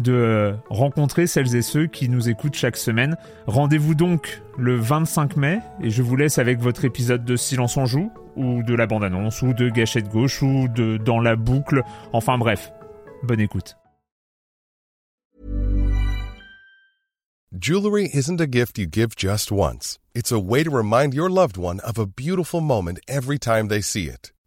de rencontrer celles et ceux qui nous écoutent chaque semaine. Rendez-vous donc le 25 mai et je vous laisse avec votre épisode de Silence en joue ou de la bande-annonce ou de Gâchette gauche ou de Dans la boucle. Enfin bref, bonne écoute. Jewelry isn't a gift you give just once. It's a way to remind your loved one of a beautiful moment every time they see it.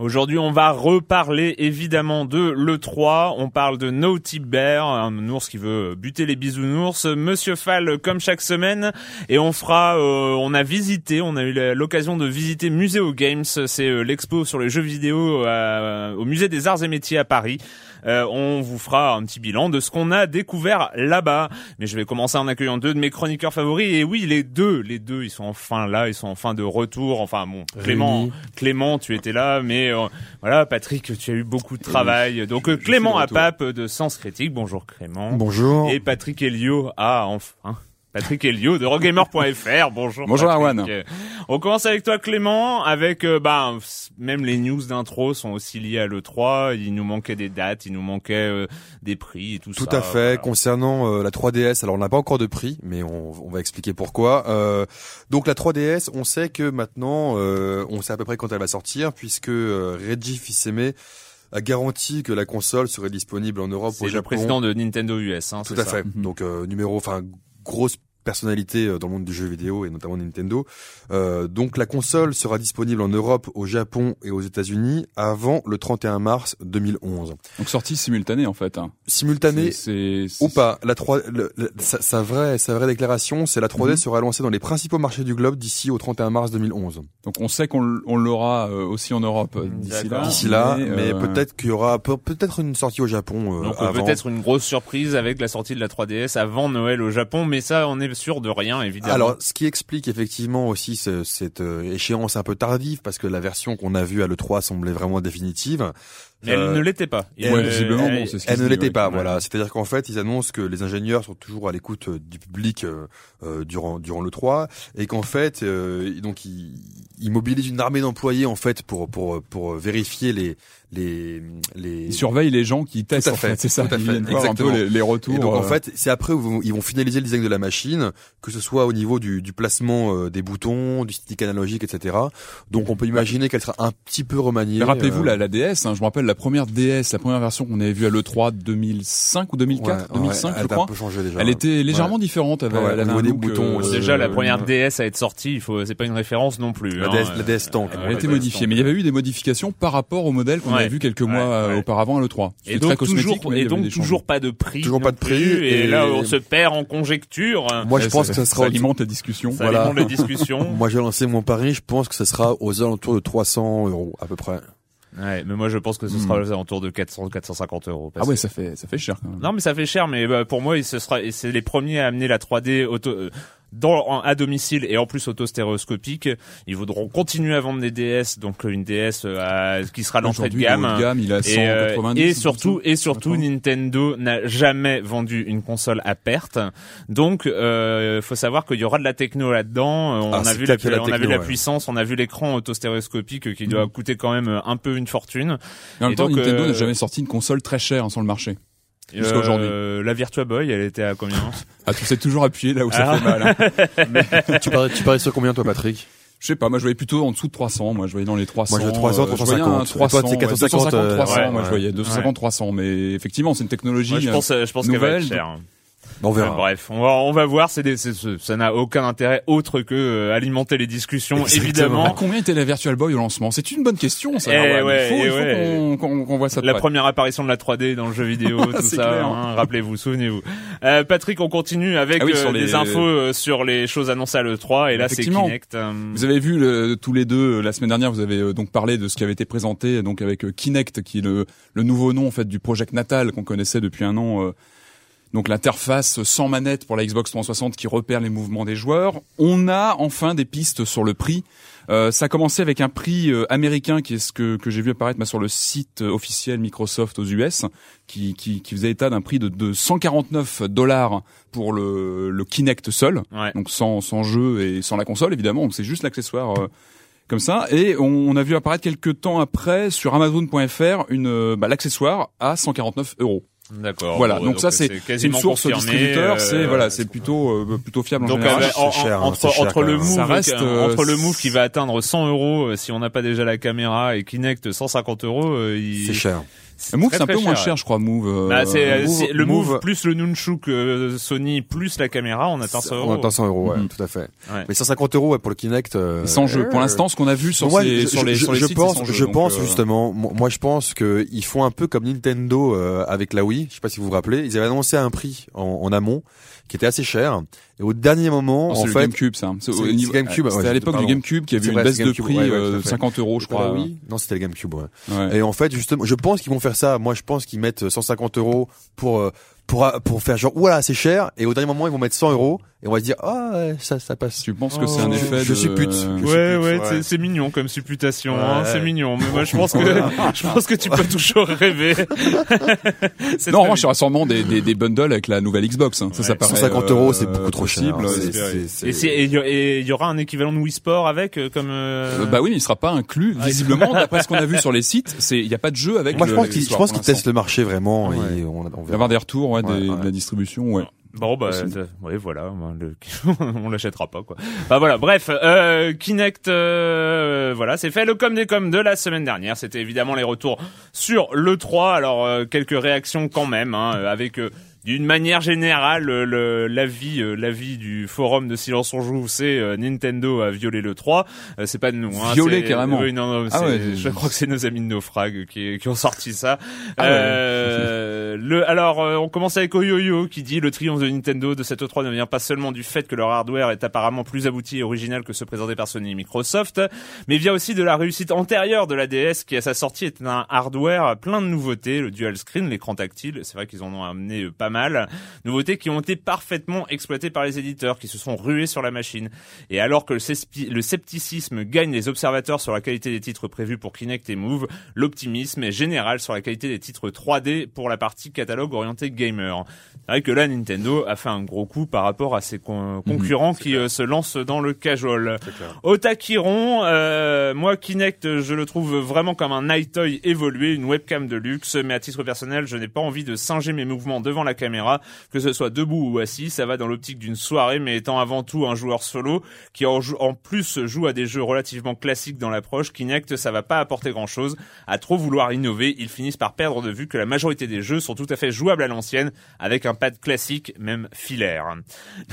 Aujourd'hui, on va reparler évidemment de l'E3. On parle de Naughty Bear, un ours qui veut buter les bisounours. Monsieur Fall, comme chaque semaine. Et on fera, euh, on a visité, on a eu l'occasion de visiter Museo Games. C'est euh, l'expo sur les jeux vidéo euh, au Musée des Arts et Métiers à Paris. Euh, on vous fera un petit bilan de ce qu'on a découvert là-bas. Mais je vais commencer en accueillant deux de mes chroniqueurs favoris. Et oui, les deux, les deux, ils sont enfin là, ils sont enfin de retour. Enfin bon, Clément, Clément, tu étais là, mais euh, voilà, Patrick, tu as eu beaucoup de travail. Donc euh, Clément à Pape de Sens Critique. Bonjour Clément. Bonjour. Et Patrick Elio à enfin. Patrick Elio de rogamer.fr. Bonjour. Bonjour Arwan. On commence avec toi Clément, avec euh, bah même les news d'intro sont aussi liées à l'E3, il nous manquait des dates, il nous manquait euh, des prix et tout, ça. Tout à fait. Concernant euh, la 3DS, alors on n'a pas encore de prix, mais on, on va expliquer pourquoi. donc la 3DS, on sait que maintenant on sait à peu près quand elle va sortir puisque Reggie Fils-Aimé a garanti que la console serait disponible en Europe au Japon. C'est le président de Nintendo US, hein, Tout à fait. Mhm. Donc numéro, enfin grosse personnalité euh, dans le monde du jeu vidéo et notamment Nintendo. Euh, donc la console sera disponible en Europe, au Japon et aux États-Unis avant le 31 mars 2011. Donc sortie simultanée en fait. Hein. Simultanée ou pas. La 3, sa, vraie, sa vraie déclaration, c'est la 3D mhm. sera lancée dans les principaux marchés du globe d'ici au 31 mars 2011. Donc on sait qu'on l'aura euh, aussi en Europe euh, d'ici là. D'ici là, mais, peut-être qu'il y aura peut-être une sortie au Japon. Donc peut-être une grosse surprise avec la sortie de la 3DS avant Noël au Japon, mais ça on est sûr de rien, évidemment. Alors, ce qui explique effectivement aussi cette euh, échéance un peu tardive, parce que la version qu'on a vue à l'E3 semblait vraiment définitive. Mais elle ne l'était pas. Elle, visiblement, bon, ce elle ne l'était pas. Voilà, c'est-à-dire qu'en fait, ils annoncent que les ingénieurs sont toujours à l'écoute euh, du public euh, durant durant le 3 et qu'en fait, donc ils, ils, mobilisent une armée d'employés en fait pour pour pour vérifier les les les ils surveillent les gens qui testent. en fait, c'est ça. Tout à fait. Un peu les, les, retours. Et donc en fait, c'est après où ils vont finaliser le design de la machine, que ce soit au niveau du, du placement des boutons, du stick analogique, etc. Donc on peut imaginer qu'elle sera un petit peu remaniée. Rappelez-vous la, la DS. Hein, je me rappelle la première DS, la première version qu'on avait vue à l'E3 2005 ou 2004, 2005 je crois. déjà, elle était légèrement différente. Elle, elle avait des boutons. Euh, déjà la première DS à être sortie, il faut, c'est pas une référence non plus. La, hein, DS, la DS Tank. Elle a été modifiée, mais il y avait eu des modifications par rapport au modèle qu'on avait vu quelques mois euh, auparavant à l'E3. Et donc toujours, et donc toujours pas de prix. Toujours pas de prix. Et là on se perd en conjecture. Moi je pense que ça sera. Ça alimente la discussion. Ça alimente les discussions. Moi j'ai lancé mon pari, je pense que ça sera aux alentours de 300 euros à peu près. Ouais, mais moi je pense que ce sera hmm. autour de 400 450 euros. ah ouais, ça fait ça fait cher quand même. Non, mais ça fait cher, mais bah, pour moi, ce sera c'est les premiers à amener la 3D auto, euh, dans, à domicile et en plus auto-stéréoscopique. Ils voudront continuer à vendre des DS, donc une DS euh, qui sera l'entrée de gamme. il a 190, et, et surtout, et surtout, Nintendo n'a jamais vendu une console à perte. Donc, euh, faut savoir qu'il y aura de la techno là-dedans. On, ah, a vu la, on a vu la puissance, on a vu l'écran auto-stéréoscopique qui doit mm. coûter quand même un peu une fortune. Et en même temps, Nintendo n'a jamais sorti une console très chère hein, sur le marché. Jusqu'à aujourd'hui. Euh, la Virtua Boy, elle était à combien Ah, tu sais toujours appuyer là où ça ah. fait mal. Hein. tu, parais, tu parais sur combien toi, Patrick? Je sais pas, moi je voyais plutôt en dessous de 300, moi je voyais dans les 300. Moi je 300, 350. 300, toi, 450, 300, moi je voyais 250, 300, mais effectivement c'est une technologie je pense, je pense nouvelle. Va être cher. On verra. bref, on va, on va voir. C'est ça n'a aucun intérêt autre que euh, alimenter les discussions, évidemment. À combien était la Virtual Boy au lancement? C'est une bonne question. Ça. Eh ouais, il faut, eh qu'on voit ça. la première apparition de la 3D dans le jeu vidéo, tout ça. Hein, Rappelez-vous, souvenez-vous. Euh, Patrick, on continue avec ah euh, les... infos euh, sur les choses annoncées à l'E3 et là c'est Kinect. Vous avez vu le, tous les deux la semaine dernière, vous avez donc parlé de ce qui avait été présenté donc avec Kinect, qui est le, le nouveau nom en fait du Project Natal qu'on connaissait depuis un an donc l'interface sans manette pour la Xbox 360 qui repère les mouvements des joueurs. On a enfin des pistes sur le prix. Euh, ça a commencé avec un prix euh, américain qui est ce que, que j'ai vu apparaître sur le site officiel Microsoft aux US, qui, qui, qui faisait état d'un prix de, de 149 dollars pour le, le Kinect seul, donc sans, sans jeu et sans la console évidemment, donc c'est juste l'accessoire euh, comme ça. Et on, on, a vu apparaître quelques temps après sur Amazon.fr une bah, l'accessoire à 149 euros. D'accord. Voilà. donc, ça c'est une source distributeur, c'est euh, voilà, c'est plutôt euh, plutôt fiable en donc, général. Euh, cher, entre, hein, entre le move reste, entre le move qui va atteindre 100 euros si on n'a pas déjà la caméra et Kinect 150 euros, c'est cher. Move c'est un peu moins cher, je crois. Move. Euh, bah, c'est le Move, plus le Nunchuk euh, Sony plus la caméra, on atteint 100 euros. On atteint 100 euros, ouais, mm-hmm. tout à fait. Mais 150 euros ouais, pour le Kinect. Euh, sans jeu. Pour l'instant, ce qu'on a vu sur, ces, sur les, sur les je sites, pense, jeu, je pense justement. Moi, je pense que ils font un peu comme Nintendo avec la Wii. Je sais pas si vous vous rappelez. Ils avaient annoncé un prix en, en amont qui était assez cher. Et au dernier moment, en fait, GameCube, ça. C'est au niveau GameCube. C'était à l'époque du GameCube qui avait une baisse de prix, euh, 50 euros, je crois. Oui. Non, c'était le GameCube. Ouais. Et en fait, justement, je pense qu'ils vont faire ça. Moi, je pense qu'ils mettent 150 euros pour euh, pour pour faire genre voilà c'est cher et au dernier moment ils vont mettre 100 euros et on va se dire ah ça ça passe. Tu penses que c'est un effet je, de... suis pute. ouais ouais, c'est mignon comme supputation hein, c'est mignon mais moi je pense que je pense que tu peux toujours rêver. non moi je serais sûrement des, des, des bundles avec la nouvelle Xbox hein. ça ça paraît 150 euros c'est beaucoup trop cher. Et il y aura un équivalent de Wii Sport avec euh, comme euh, bah oui mais il sera pas inclus ah, visiblement d'après ce qu'on a vu sur les sites c'est il y a pas de jeu avec. Moi je pense qu'ils je pense qu'ils testent le marché vraiment et on, va avoir des retours ouais, de la distribution ouais. Bon bah oui voilà on l'achètera pas quoi. Bah voilà bref euh, Kinect euh, voilà c'est fait le com des com de la semaine dernière. C'était évidemment les retours sur le 3 alors euh, quelques réactions quand même hein, avec d'une manière générale, l'avis, euh, l'avis du forum de Silence on joue, c'est euh, Nintendo a violé le 3. Euh, c'est pas de nous. Hein, violé carrément. Oui, non, non, ah je crois que c'est nos amis de Naufrag qui, qui ont sorti ça. Ah le, alors, on commence avec Oyoyo qui dit le triomphe de Nintendo de cette 3 ne vient pas seulement du fait que leur hardware est apparemment plus abouti et original que ceux présentés par Sony et Microsoft, mais vient aussi de la réussite antérieure de la DS qui à sa sortie est un hardware plein de nouveautés, le dual screen, l'écran tactile. C'est vrai qu'ils en ont amené pas mal. Nouveautés qui ont été parfaitement exploitées par les éditeurs qui se sont rués sur la machine. Et alors que le scepticisme gagne les observateurs sur la qualité des titres prévus pour Kinect et Move, l'optimisme est général sur la qualité des titres 3D pour la partie catalogue orienté gamer. C'est vrai que là, Nintendo a fait un gros coup par rapport à ses mhm, concurrents qui euh, se lancent dans le casual. Otakiron, euh, moi Kinect, je le trouve vraiment comme un night toy évolué, une webcam de luxe, mais à titre personnel, je n'ai pas envie de singer mes mouvements devant la caméra, que ce soit debout ou assis, ça va dans l'optique d'une soirée, mais étant avant tout un joueur solo qui en, plus joue à des jeux relativement classiques dans l'approche, Kinect ça va pas apporter grand chose. À trop vouloir innover, ils finissent par perdre de vue que la majorité des jeux sont tout à fait jouables à l'ancienne, avec un pad classique, même filaire.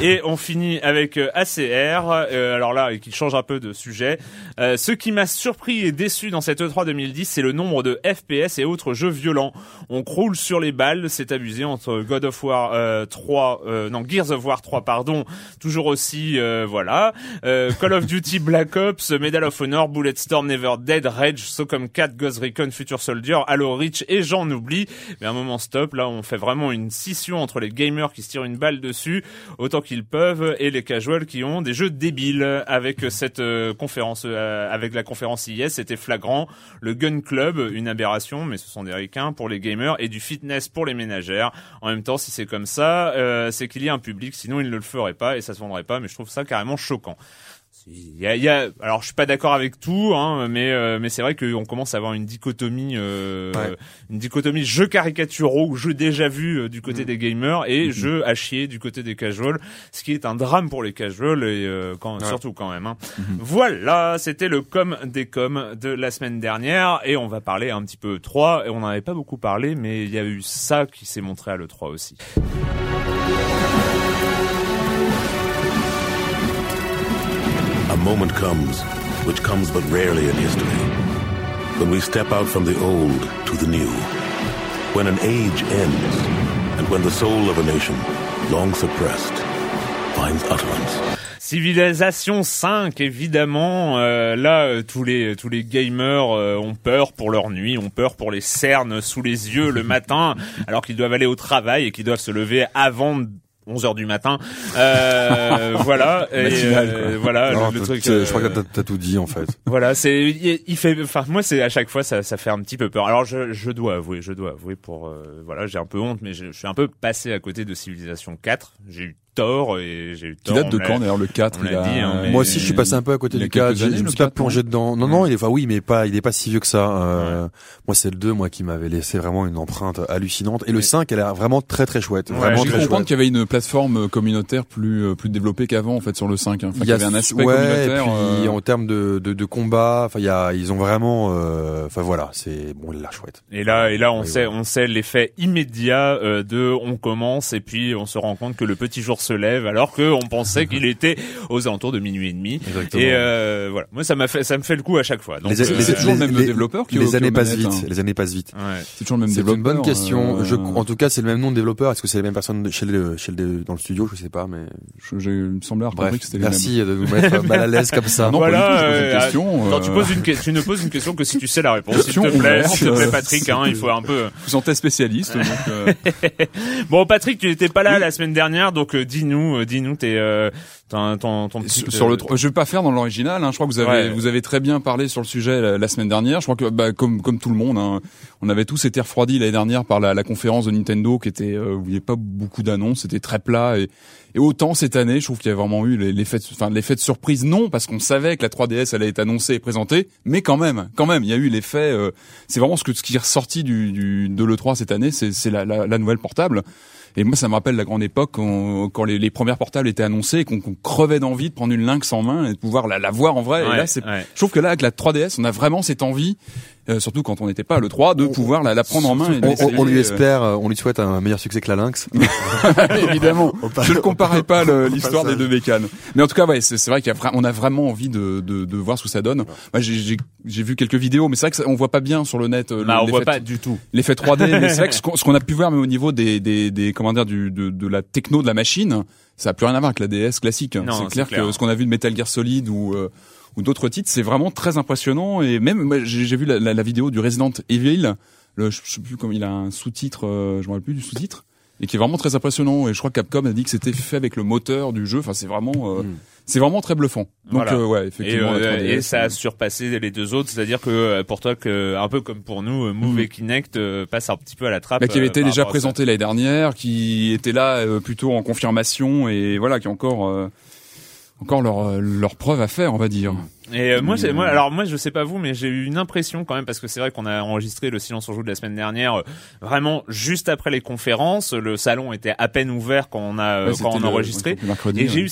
Et on finit avec euh, ACR, euh, alors là, qui change un peu de sujet. Euh, ce qui m'a surpris et déçu dans cette E3 2010, c'est le nombre de FPS et autres jeux violents. On croule sur les balles, c'est abusé entre God Of War 3, non Gears of War 3 pardon, toujours aussi voilà, Call of Duty Black Ops, Medal of Honor, Bulletstorm, Never Dead, Rage, Socom 4, Ghost Recon, Future Soldier, Halo Reach et j'en oublie. Mais un moment stop, là on fait vraiment une scission entre les gamers qui se tirent une balle dessus autant qu'ils peuvent et les casuals qui ont des jeux débiles avec cette conférence avec la conférence IS, c'était flagrant. Le Gun Club, une aberration, mais ce sont des ricains pour les gamers et du fitness pour les ménagères. En même temps, si c'est comme ça, euh, c'est qu'il y a un public, sinon ils ne le feraient pas et ça se vendrait pas. Mais je trouve ça carrément choquant. Il y a, il y a, alors je suis pas d'accord avec tout, hein, mais euh, mais c'est vrai qu'on commence à avoir une dichotomie, euh, une dichotomie jeu caricaturaux ou jeu déjà vu euh, du côté mm. des gamers et mm-hmm. jeu à chier du côté des casuals, ce qui est un drame pour les casuals et euh, quand, surtout quand même. Hein. Mm-hmm. Voilà, c'était le com des com de la semaine dernière et on va parler un petit peu 3 et on n'en avait pas beaucoup parlé, mais il y a eu ça qui s'est montré à le 3 aussi. Moment comes, which comes but rarely in history, when we step out from the old to the new, when an age ends, and when the soul of a nation, long suppressed, finds utterance. Civilisation 5, évidemment. Euh, là, euh, tous les tous les gamers euh, ont peur pour leur nuit, ont peur pour les cernes sous les yeux le matin, alors qu'ils doivent aller au travail et qu'ils doivent se lever avant 11 heures du matin. Euh, voilà. Et, euh, voilà le, truc. je crois que t'as tout dit en fait. Voilà, c'est il, fait. Enfin moi c'est à chaque fois ça, ça fait un petit peu peur. Alors je, je dois avouer, je dois avouer pour euh, voilà j'ai un peu honte, mais je, je, suis un peu passé à côté de Civilisation 4. J'ai eu tort et j'ai eu tort. Qui date de quand d'ailleurs le 4 il a... dit, hein, Moi aussi je suis passé un peu à côté du 4, je, je me suis pas plongé dedans. Non non, il est enfin oui mais pas il est pas si vieux que ça. Euh, moi c'est le 2 moi qui m'avait laissé vraiment une empreinte hallucinante et le 5 elle est vraiment très très chouette, vraiment très comprendre qu'il y avait une plateforme communautaire plus euh, plus développée qu'avant en fait sur le 5 hein. il, y avait un aspect communautaire et puis, euh, en termes de, de, de combat, enfin il y a ils ont vraiment enfin voilà, c'est bon là chouette. Et là et là on sait on sait l'effet immédiat de on commence et puis on se rend compte que le petit jour se lève alors que on pensait qu'il était aux alentours de minuit et demi. Exactement. Et euh, voilà, moi ça m'a fait ça me fait le coup à chaque fois. Donc c'est toujours le même développeur qui les années passent vite. Hein. Les années passent vite. Ouais. C'est toujours le même développeur. C'est une bonne question. Euh... Je, en tout cas, c'est le même nom de développeur. Est-ce que c'est les mêmes personnes chez le, chez le, dans le studio? Je sais pas, mais je, je me semblait Bref, que c'était Merci de nous mettre mal à l'aise comme ça. Non, voilà, euh, une question. Euh... tu poses une question, tu ne poses une question que si tu sais la réponse. S'il te plaît, s'il te plaît, Patrick, hein, il faut un peu. Vous sentez spécialiste. euh... bon, Patrick, tu n'étais pas là la semaine dernière, donc euh, dis-nous, dis-nous tes euh, ton, ton, ton petit, sur, le euh, je vais pas faire dans l'original hein, je crois que vous avez vous avez très bien parlé sur le sujet la, semaine dernière. Je crois que bah, comme comme tout le monde hein, on avait tous été refroidis l'année dernière par la, la, conférence de Nintendo qui était euh, où il n'y avait pas beaucoup d'annonces c'était très plat et, et autant cette année je trouve qu'il y a vraiment eu l'effet enfin l'effet de surprise non parce qu'on savait que la 3DS allait être annoncée et présentée mais quand même quand même il y a eu l'effet euh, c'est vraiment ce que ce qui est ressorti du, du de l'E3 cette année c'est c'est la, la, la nouvelle portable et moi, ça me rappelle la grande époque quand, les, les, premières portables étaient annoncées, qu'on crevait d'envie de prendre une lynx en main et de pouvoir la, la voir en vrai. et là, je trouve que là, avec la 3DS, on a vraiment cette envie euh, surtout quand on n'était pas le 3, de pouvoir la, la prendre en main. Et on, on, lui euh, espère, euh, on lui souhaite un meilleur succès que la Lynx. Évidemment. je ne comparais pas l'histoire des deux bécanes. Mais en tout cas, ouais, c'est vrai qu'on a, a vraiment envie de, de, de, voir ce que ça donne. Moi, j'ai vu quelques vidéos, mais c'est vrai que on voit pas bien sur le net. Bah, on voit pas du tout l'effet 3D. mais c'est vrai que ce qu'on a pu voir, mais au niveau des, des, des comment dire, du, de, de la techno de la machine, ça a plus rien à voir avec la DS classique. C'est clair, clair, que ce qu'on a vu de Metal Gear Solid ou ou d'autres titres, c'est vraiment très impressionnant. Et même, j'ai vu la, la, la, vidéo du Resident Evil, le, je sais plus comment il a un sous-titre, euh, je me rappelle plus du sous-titre, et qui est vraiment très impressionnant. Et je crois que Capcom a dit que c'était fait avec le moteur du jeu. Enfin, c'est vraiment, euh, mm. c'est vraiment très bluffant. Donc euh, ouais, effectivement. Et, et, ça a surpassé les deux autres, c'est-à-dire que pour toi, que un peu comme pour nous, Move mm. et Kinect passe un petit peu à la trappe. Bah, qui avait été déjà présenté l'année dernière, qui était là plutôt en confirmation et voilà, qui est encore encore leur leur preuve à faire, on va dire. Et euh, moi, moi, alors moi, je sais pas vous, mais j'ai eu une impression quand même parce que c'est vrai qu'on a enregistré le silence en joue de la semaine dernière, euh, vraiment juste après les conférences. Le salon était à peine ouvert quand on a quand on a enregistré. et j'ai eu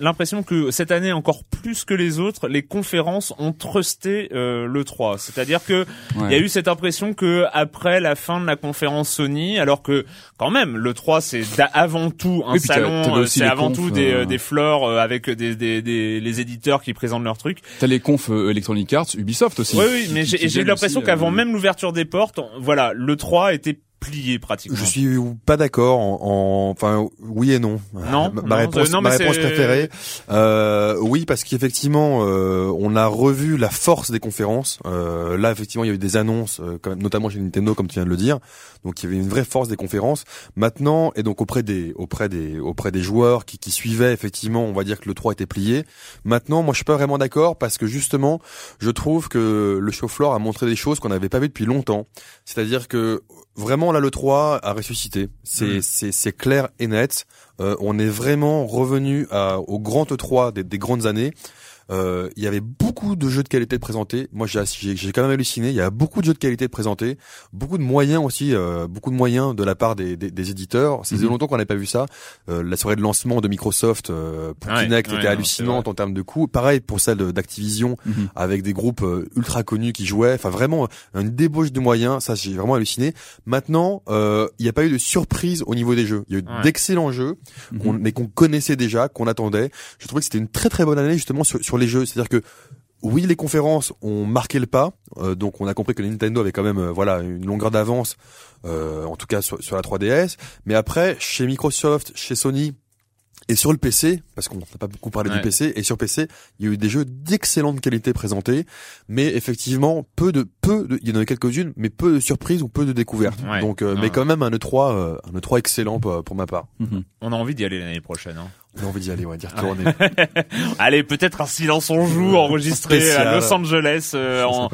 l'impression que cette année encore plus que les autres, les conférences ont trusté euh, le 3. C'est-à-dire que il y a eu cette impression que après la fin de la conférence Sony, alors que quand même le 3 c'est avant tout un salon, c'est avant tout des des floors avec des, des, des les éditeurs qui présentent leurs trucs. T'as les confs euh, Electronic Arts, Ubisoft aussi. Oui, oui, mais j'ai eu l'impression qu'avant euh, même l'ouverture des portes, voilà, le 3 était plié pratiquement. Je suis pas d'accord. En, enfin, oui et non. Non. ma, non, réponse, non, ma réponse préférée. Euh, oui, parce qu'effectivement, euh, on a revu la force des conférences. Euh, là, effectivement, il y a eu des annonces, euh, quand même, notamment chez Nintendo, comme tu viens de le dire. Donc, il y avait une vraie force des conférences. Maintenant, et donc auprès des, auprès des, auprès des joueurs qui, qui suivaient, effectivement, on va dire que le 3 était plié. Maintenant, moi, je suis pas vraiment d'accord parce que justement, je trouve que le show floor a montré des choses qu'on n'avait pas vues depuis longtemps. C'est-à-dire que vraiment là, le 3 a ressuscité. C'est, Mm. c'est, c'est clair et net. Euh, on est vraiment revenu à, au grand E3 des, des grandes années. Euh, il y avait beaucoup de jeux de qualité présentés. Moi, j'ai, quand même halluciné. Il y a beaucoup de jeux de qualité présentés, beaucoup de moyens aussi, euh, beaucoup de moyens de la part des, des, des éditeurs. Ça faisait Mhm. longtemps qu'on n'avait pas vu ça. Euh, la soirée de lancement de Microsoft euh, pour Ouais, Kinect ouais, était hallucinante en termes de coûts. Pareil pour celle d'Activision Mhm. avec des groupes euh, ultra connus qui jouaient. Enfin, vraiment une débauche de moyens. Ça, j'ai vraiment halluciné. Maintenant, euh, il n'y a pas eu de surprise au niveau des jeux. Il y a eu d'excellents jeux qu'on- mais qu'on connaissait déjà, qu'on attendait. Je trouvais que c'était une très très bonne année justement sur, sur les jeux. C'est-à-dire que oui, les conférences ont marqué le pas, euh, donc on a compris que Nintendo avait quand même euh, voilà une longueur d'avance, euh, en tout cas sur, sur la 3DS. Mais après, chez Microsoft, chez Sony et sur le PC, parce qu'on n'a pas beaucoup parlé Ouais. du PC, et sur PC, il y a eu des jeux d'excellente qualité présentés, mais effectivement peu de peu, de, il y en avait quelques-unes, mais peu de surprises ou peu de découvertes. Ouais. Donc, euh, mais quand même un E3, euh, un E3 excellent pour, pour ma part. Mhm. On a envie d'y aller l'année prochaine. Hein. J'ai envie d'y aller, ouais, d'y Ah retourner. Allez, peut-être un silence on joue enregistré Spécial. à Los Angeles euh, en,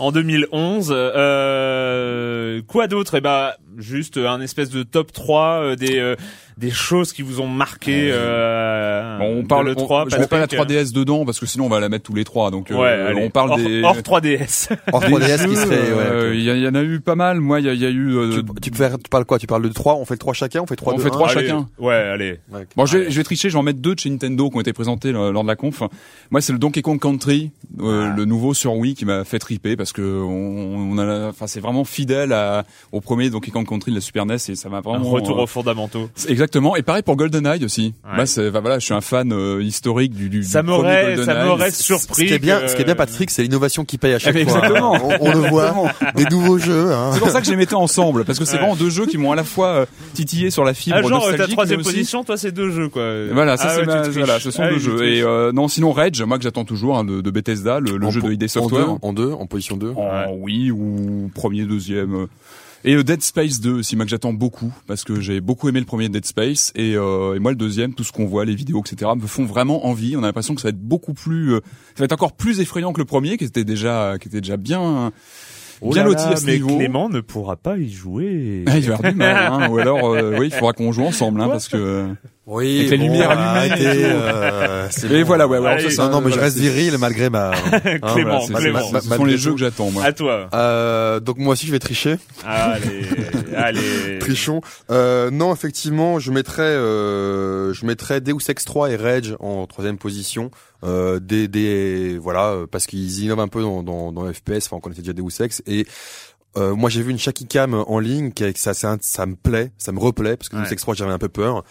en 2011. Euh, quoi d'autre? Eh ben, juste un espèce de top 3 euh, des euh, des choses qui vous ont marqué. Euh, Bon, on de parle, le on- 3. je mets pas la Patrick. 3DS dedans parce que sinon on va la mettre tous les trois. Donc euh, Ouais, allez. on parle hors, des. hors 3DS. Hors des 3DS qui serait, ouais. euh. Il y, a- il y en a eu pas mal. Moi, il y a, il y a eu. euh, Tu, tu, tu parles quoi? Tu parles de 3 On fait le 3 chacun On fait 3 On 2, fait 3 Allez. chacun. Ouais, allez. Bon, je vais, je vais tricher, je vais en mettre deux de chez Nintendo qui ont été présentés lors de la conf. Moi, c'est le Donkey Kong Country, euh, Ah. le nouveau sur Wii, qui m'a fait triper parce que on, on a, la- enfin, c'est vraiment fidèle à, au premier Donkey Kong Country de la Super NES et ça m'a Un vraiment. retour euh, aux fondamentaux. Exactement. Et pareil pour GoldenEye aussi. Ouais. Bah, bah, voilà, je suis un fan euh, historique du, du, Ça du premier m'aurait, ça m'aurait Ce surpris. qui est bien, que- ce qui est bien, Patrick, c'est l'innovation qui paye à chaque Exactement. fois. On, on le voit, des nouveaux jeux. Hein. C'est pour ça que je les mettais ensemble parce que c'est Ouais. vraiment deux jeux qui m'ont à la fois euh, titillé sur la fibre Ah, genre, ta nostalgique, troisième mais aussi- position, toi, c'est deux jeux, quoi. Voilà, ça Ah c'est ouais, voilà, ce sont Ah deux jeux. Et non, sinon Rage, moi que j'attends toujours hein, de, de Bethesda, le, jeu de ID En Software. deux, en deux, en position 2. En oui ou premier, deuxième. Et euh, Dead Space 2 aussi, moi que j'attends beaucoup parce que j'ai beaucoup aimé le premier Dead Space et, euh, et moi le deuxième, tout ce qu'on voit, les vidéos, etc. me font vraiment envie. On a l'impression que ça va être beaucoup plus, euh, ça va être encore plus effrayant que le premier, qui était déjà, qui était déjà bien, Oh bien loti à ce mais niveau. Clément ne pourra pas y jouer. Ah, il va avoir du mal, hein. ou alors euh, oui, il faudra qu'on joue ensemble, hein, parce que. Oui, Avec les lumières allumées et arrêtez, euh, bon. voilà, ouais, ouais, alors Allez. ça, Non, non, mais je reste viril malgré ma. hein, Clément, voilà, c'est- ma- Clément. ma- Ce sont les jeux que j'attends, moi. À toi. Euh, donc moi aussi je vais tricher. Allez, allez. Trichon. Euh, non, effectivement, je mettrais, euh, je mettrais Deus Ex 3 et Rage en troisième position. Euh, des, des, voilà, euh, parce qu'ils innovent un peu dans, dans, dans FPS. Enfin, on connaissait déjà Deus Ex et euh, moi j'ai vu une Shaky Cam en ligne qui ça, ça, ça me plaît, ça me replaît parce que Ouais. Deus Ex 3 j'avais un peu peur.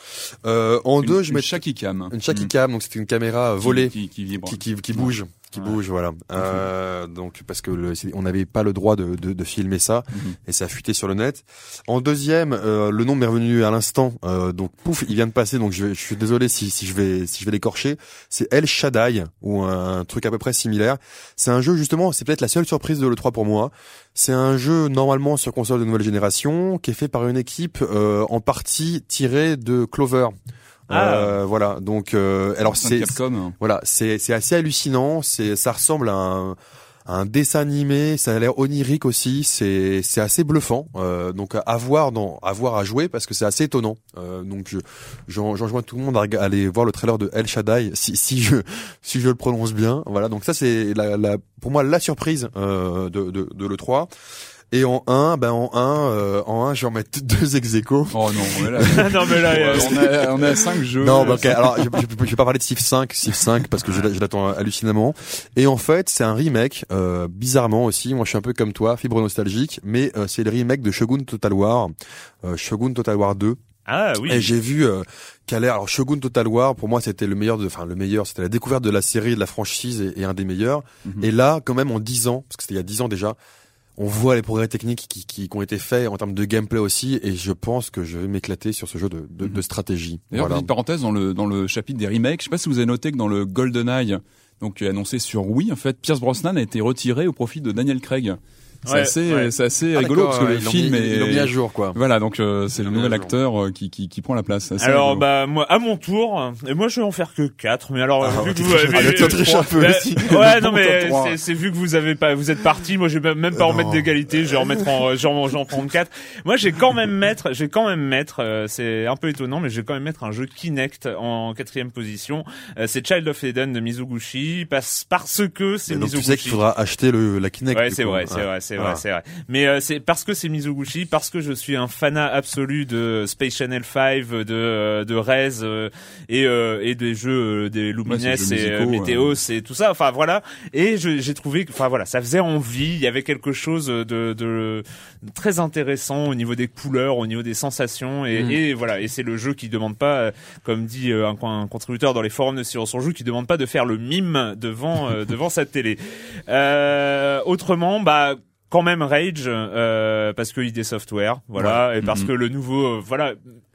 Euh, en Une- deux, je une mets Shaky Cam. une Shaky Mm. Cam, donc c'était une caméra volée Qui, qui vibre. qui, qui, qui bouge, qui Ouais. bouge, voilà. Euh, donc parce que le, on n'avait pas le droit de, de, de filmer ça Mhm. et ça a fuité sur le net. En deuxième, euh, le nom m'est revenu à l'instant, euh, donc pouf, il vient de passer, donc je, vais- je suis désolé si, si je vais si je vais l'écorcher. C'est El Shaddai ou un, truc à peu près similaire. C'est un jeu justement, c'est peut-être la seule surprise de l'E3 pour moi. C'est un jeu normalement sur console de nouvelle génération qui est fait par une équipe euh, en partie tirée de Clover. Ah. Euh, voilà, donc euh, alors C'est voilà, c'est c'est assez hallucinant. C'est ça ressemble à un, un dessin animé. Ça a l'air onirique aussi. C'est c'est assez bluffant. Euh, donc à voir dans à voir à jouer parce que c'est assez étonnant. Euh, donc je j'en j'enjoins tout le monde à aller voir le trailer de El Shaddai si si je si je le prononce bien. Voilà. Donc ça c'est la, la pour moi la surprise euh, de de, de le 3. Et en 1, ben en 1, euh, en 1, je vais en mettre deux ex aequo. Oh non, mais là, non mais là, euh, on a, on a cinq jeux. Non, bah, ok. Alors, je, je, je vais pas parler de Civ 5, Civ 5 parce que je, je l'attends hallucinamment. Et en fait, c'est un remake, euh, bizarrement aussi. Moi, je suis un peu comme toi, fibre nostalgique, mais euh, c'est le remake de Shogun Total War, euh, Shogun Total War 2. ah oui. Et j'ai vu euh, qu'elle est alors Shogun Total War pour moi c'était le meilleur de enfin le meilleur c'était la découverte de la série de la franchise et, et un des meilleurs Mhm. et là quand même en 10 ans parce que c'était il y a 10 ans déjà on voit les progrès techniques qui, qui, qui, ont été faits en termes de gameplay aussi, et je pense que je vais m'éclater sur ce jeu de, de, de stratégie. D'ailleurs, petite parenthèse dans le dans le chapitre des remakes, je sais pas si vous avez noté que dans le GoldenEye, donc annoncé sur Wii, en fait, Pierce Brosnan a été retiré au profit de Daniel Craig. C'est assez, c'est assez Ah, rigolo d'accord, parce que le film est ils l'ont mis à jour, quoi. Voilà, donc euh, c'est le nouvel acteur euh, qui, qui qui prend la place. Assez Alors rigolo. bah moi à mon tour, et moi je vais en faire que 4 mais alors Ah, vu que vous avez ah, un peu Bah, aussi. Ouais non mais c'est- c'est vu que vous avez pas vous êtes parti, moi je vais même pas en mettre d'égalité, je vais en mettre en euh, j'en j'en prendre 4. Moi j'ai quand même mettre, j'ai quand même mettre euh, c'est un peu étonnant mais je vais quand même mettre un jeu Kinect en quatrième position. Euh, c'est Child of Eden de Mizuguchi parce parce que c'est Et donc tu Mizuguchi. sais qu'il faudra acheter le, la Kinect. Ouais, c'est vrai, c'est vrai, c'est Ah. vrai, c'est vrai. Mais euh, c'est parce que c'est Mizoguchi, parce que je suis un fanat absolu de Space Channel 5, de euh, de Rez euh, et euh, et des jeux euh, des Lumines Ouais, jeux et euh, Météos et tout ça. Enfin voilà. Et j'ai trouvé, que- enfin voilà, ça faisait envie. Il y avait quelque chose de, de très intéressant au niveau des couleurs, au niveau des sensations et, Mm. et voilà. Et c'est le jeu qui demande pas, comme dit un, un contributeur dans les forums de Silence on joue, qui demande pas de faire le mime devant euh, devant sa télé. Euh, autrement, bah quand même Rage euh, parce que ID Software, voilà, et parce Mhm. que le nouveau, euh, voilà.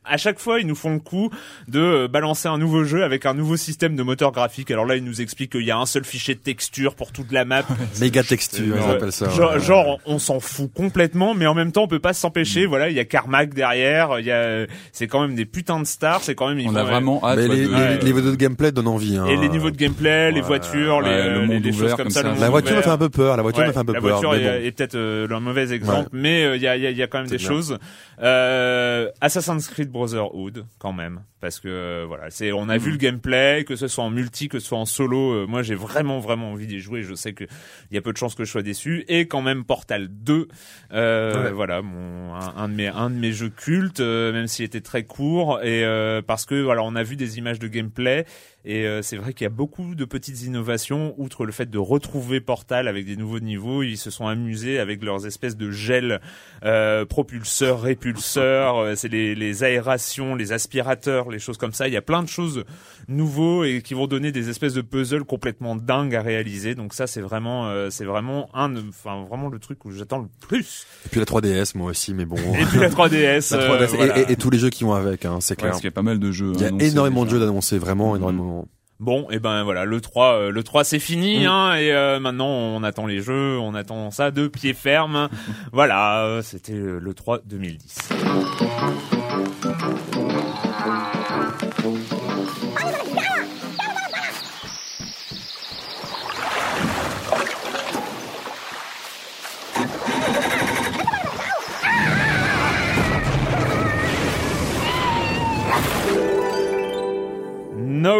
À chaque fois, ils nous font le coup de euh, balancer un nouveau jeu avec un nouveau système de moteur graphique. Alors là, ils nous expliquent qu'il y a un seul fichier de texture pour toute la map. Méga texture, ils Ouais. appellent ça. Genre, ouais. genre, on s'en fout complètement, mais en même temps, on peut pas s'empêcher. Mm. Voilà, il y a Carmack derrière. Il y a, c'est quand même des putains de stars. C'est quand même. ils on a vraiment hâte les, de- les, Ouais. les vidéos de gameplay donnent envie. Hein. Et les niveaux de gameplay, les Ouais. voitures, les, Ouais, euh, le les, monde les choses ouvert comme comme ça. La voiture me fait un peu peur. La voiture Ouais, me fait un peu la peur. voiture mais est, bon. est peut-être euh, un mauvais exemple, Ouais. mais euh, il y, a, y a- y a quand même des choses. Euh, Assassin's Creed Brotherhood, quand même, parce que euh, voilà, c'est on a Mm. vu le gameplay, que ce soit en multi, que ce soit en solo. euh, moi, j'ai vraiment vraiment envie d'y jouer. Je sais que il y a peu de chances que je sois déçu. Et quand même Portal 2, euh, Ouais. voilà, mon un, un de mes un de mes jeux cultes, euh, même s'il était très court, et euh, parce que voilà, on a vu des images de gameplay. Et euh, c'est vrai qu'il y a beaucoup de petites innovations, outre le fait de retrouver Portal avec des nouveaux niveaux, ils se sont amusés avec leurs espèces de gel euh, propulseurs, répulseurs, euh, c'est les, les aérations, les aspirateurs, les choses comme ça. Il y a plein de choses nouveaux et qui vont donner des espèces de puzzles complètement dingues à réaliser. Donc ça, c'est vraiment, euh, c'est vraiment un, enfin vraiment le truc où j'attends le plus. Et puis la 3DS, moi aussi, mais bon. Et puis la 3DS. La euh, 3DS et- voilà. et, et tous les jeux qui vont avec, hein, c'est Ouais, clair. parce qu'il y a pas mal de jeux. Il y a énormément de jeux d'annoncer, vraiment Mhm. énormément. Bon, et ben voilà, le 3, euh, le 3 c'est fini, Mm. hein, et euh, maintenant on attend les jeux, on attend ça de pied ferme. voilà, c'était le 3 2010.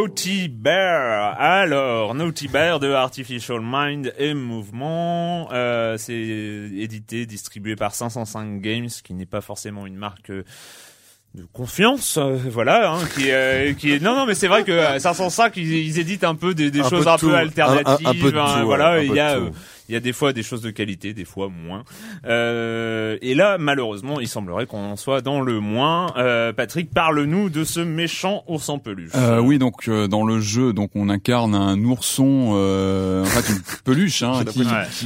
Naughty Bear. Alors, Naughty Bear de Artificial Mind et Mouvement. Euh, c'est édité, distribué par 505 Games, qui n'est pas forcément une marque euh, de confiance, euh, voilà, hein, qui, euh, qui est non non mais c'est vrai que euh, 505 ils, ils éditent un peu des, des Un choses peu un de peu Un- un- alternatives, un peu de hein, voilà, il y a euh. Il y a des fois des choses de qualité, des fois moins. Euh, et là, malheureusement, il semblerait qu'on en soit dans le moins. Euh, Patrick, parle-nous de ce méchant ours en peluche. Euh, oui, donc euh, dans le jeu, donc on incarne un ourson, euh, en fait une peluche, hein,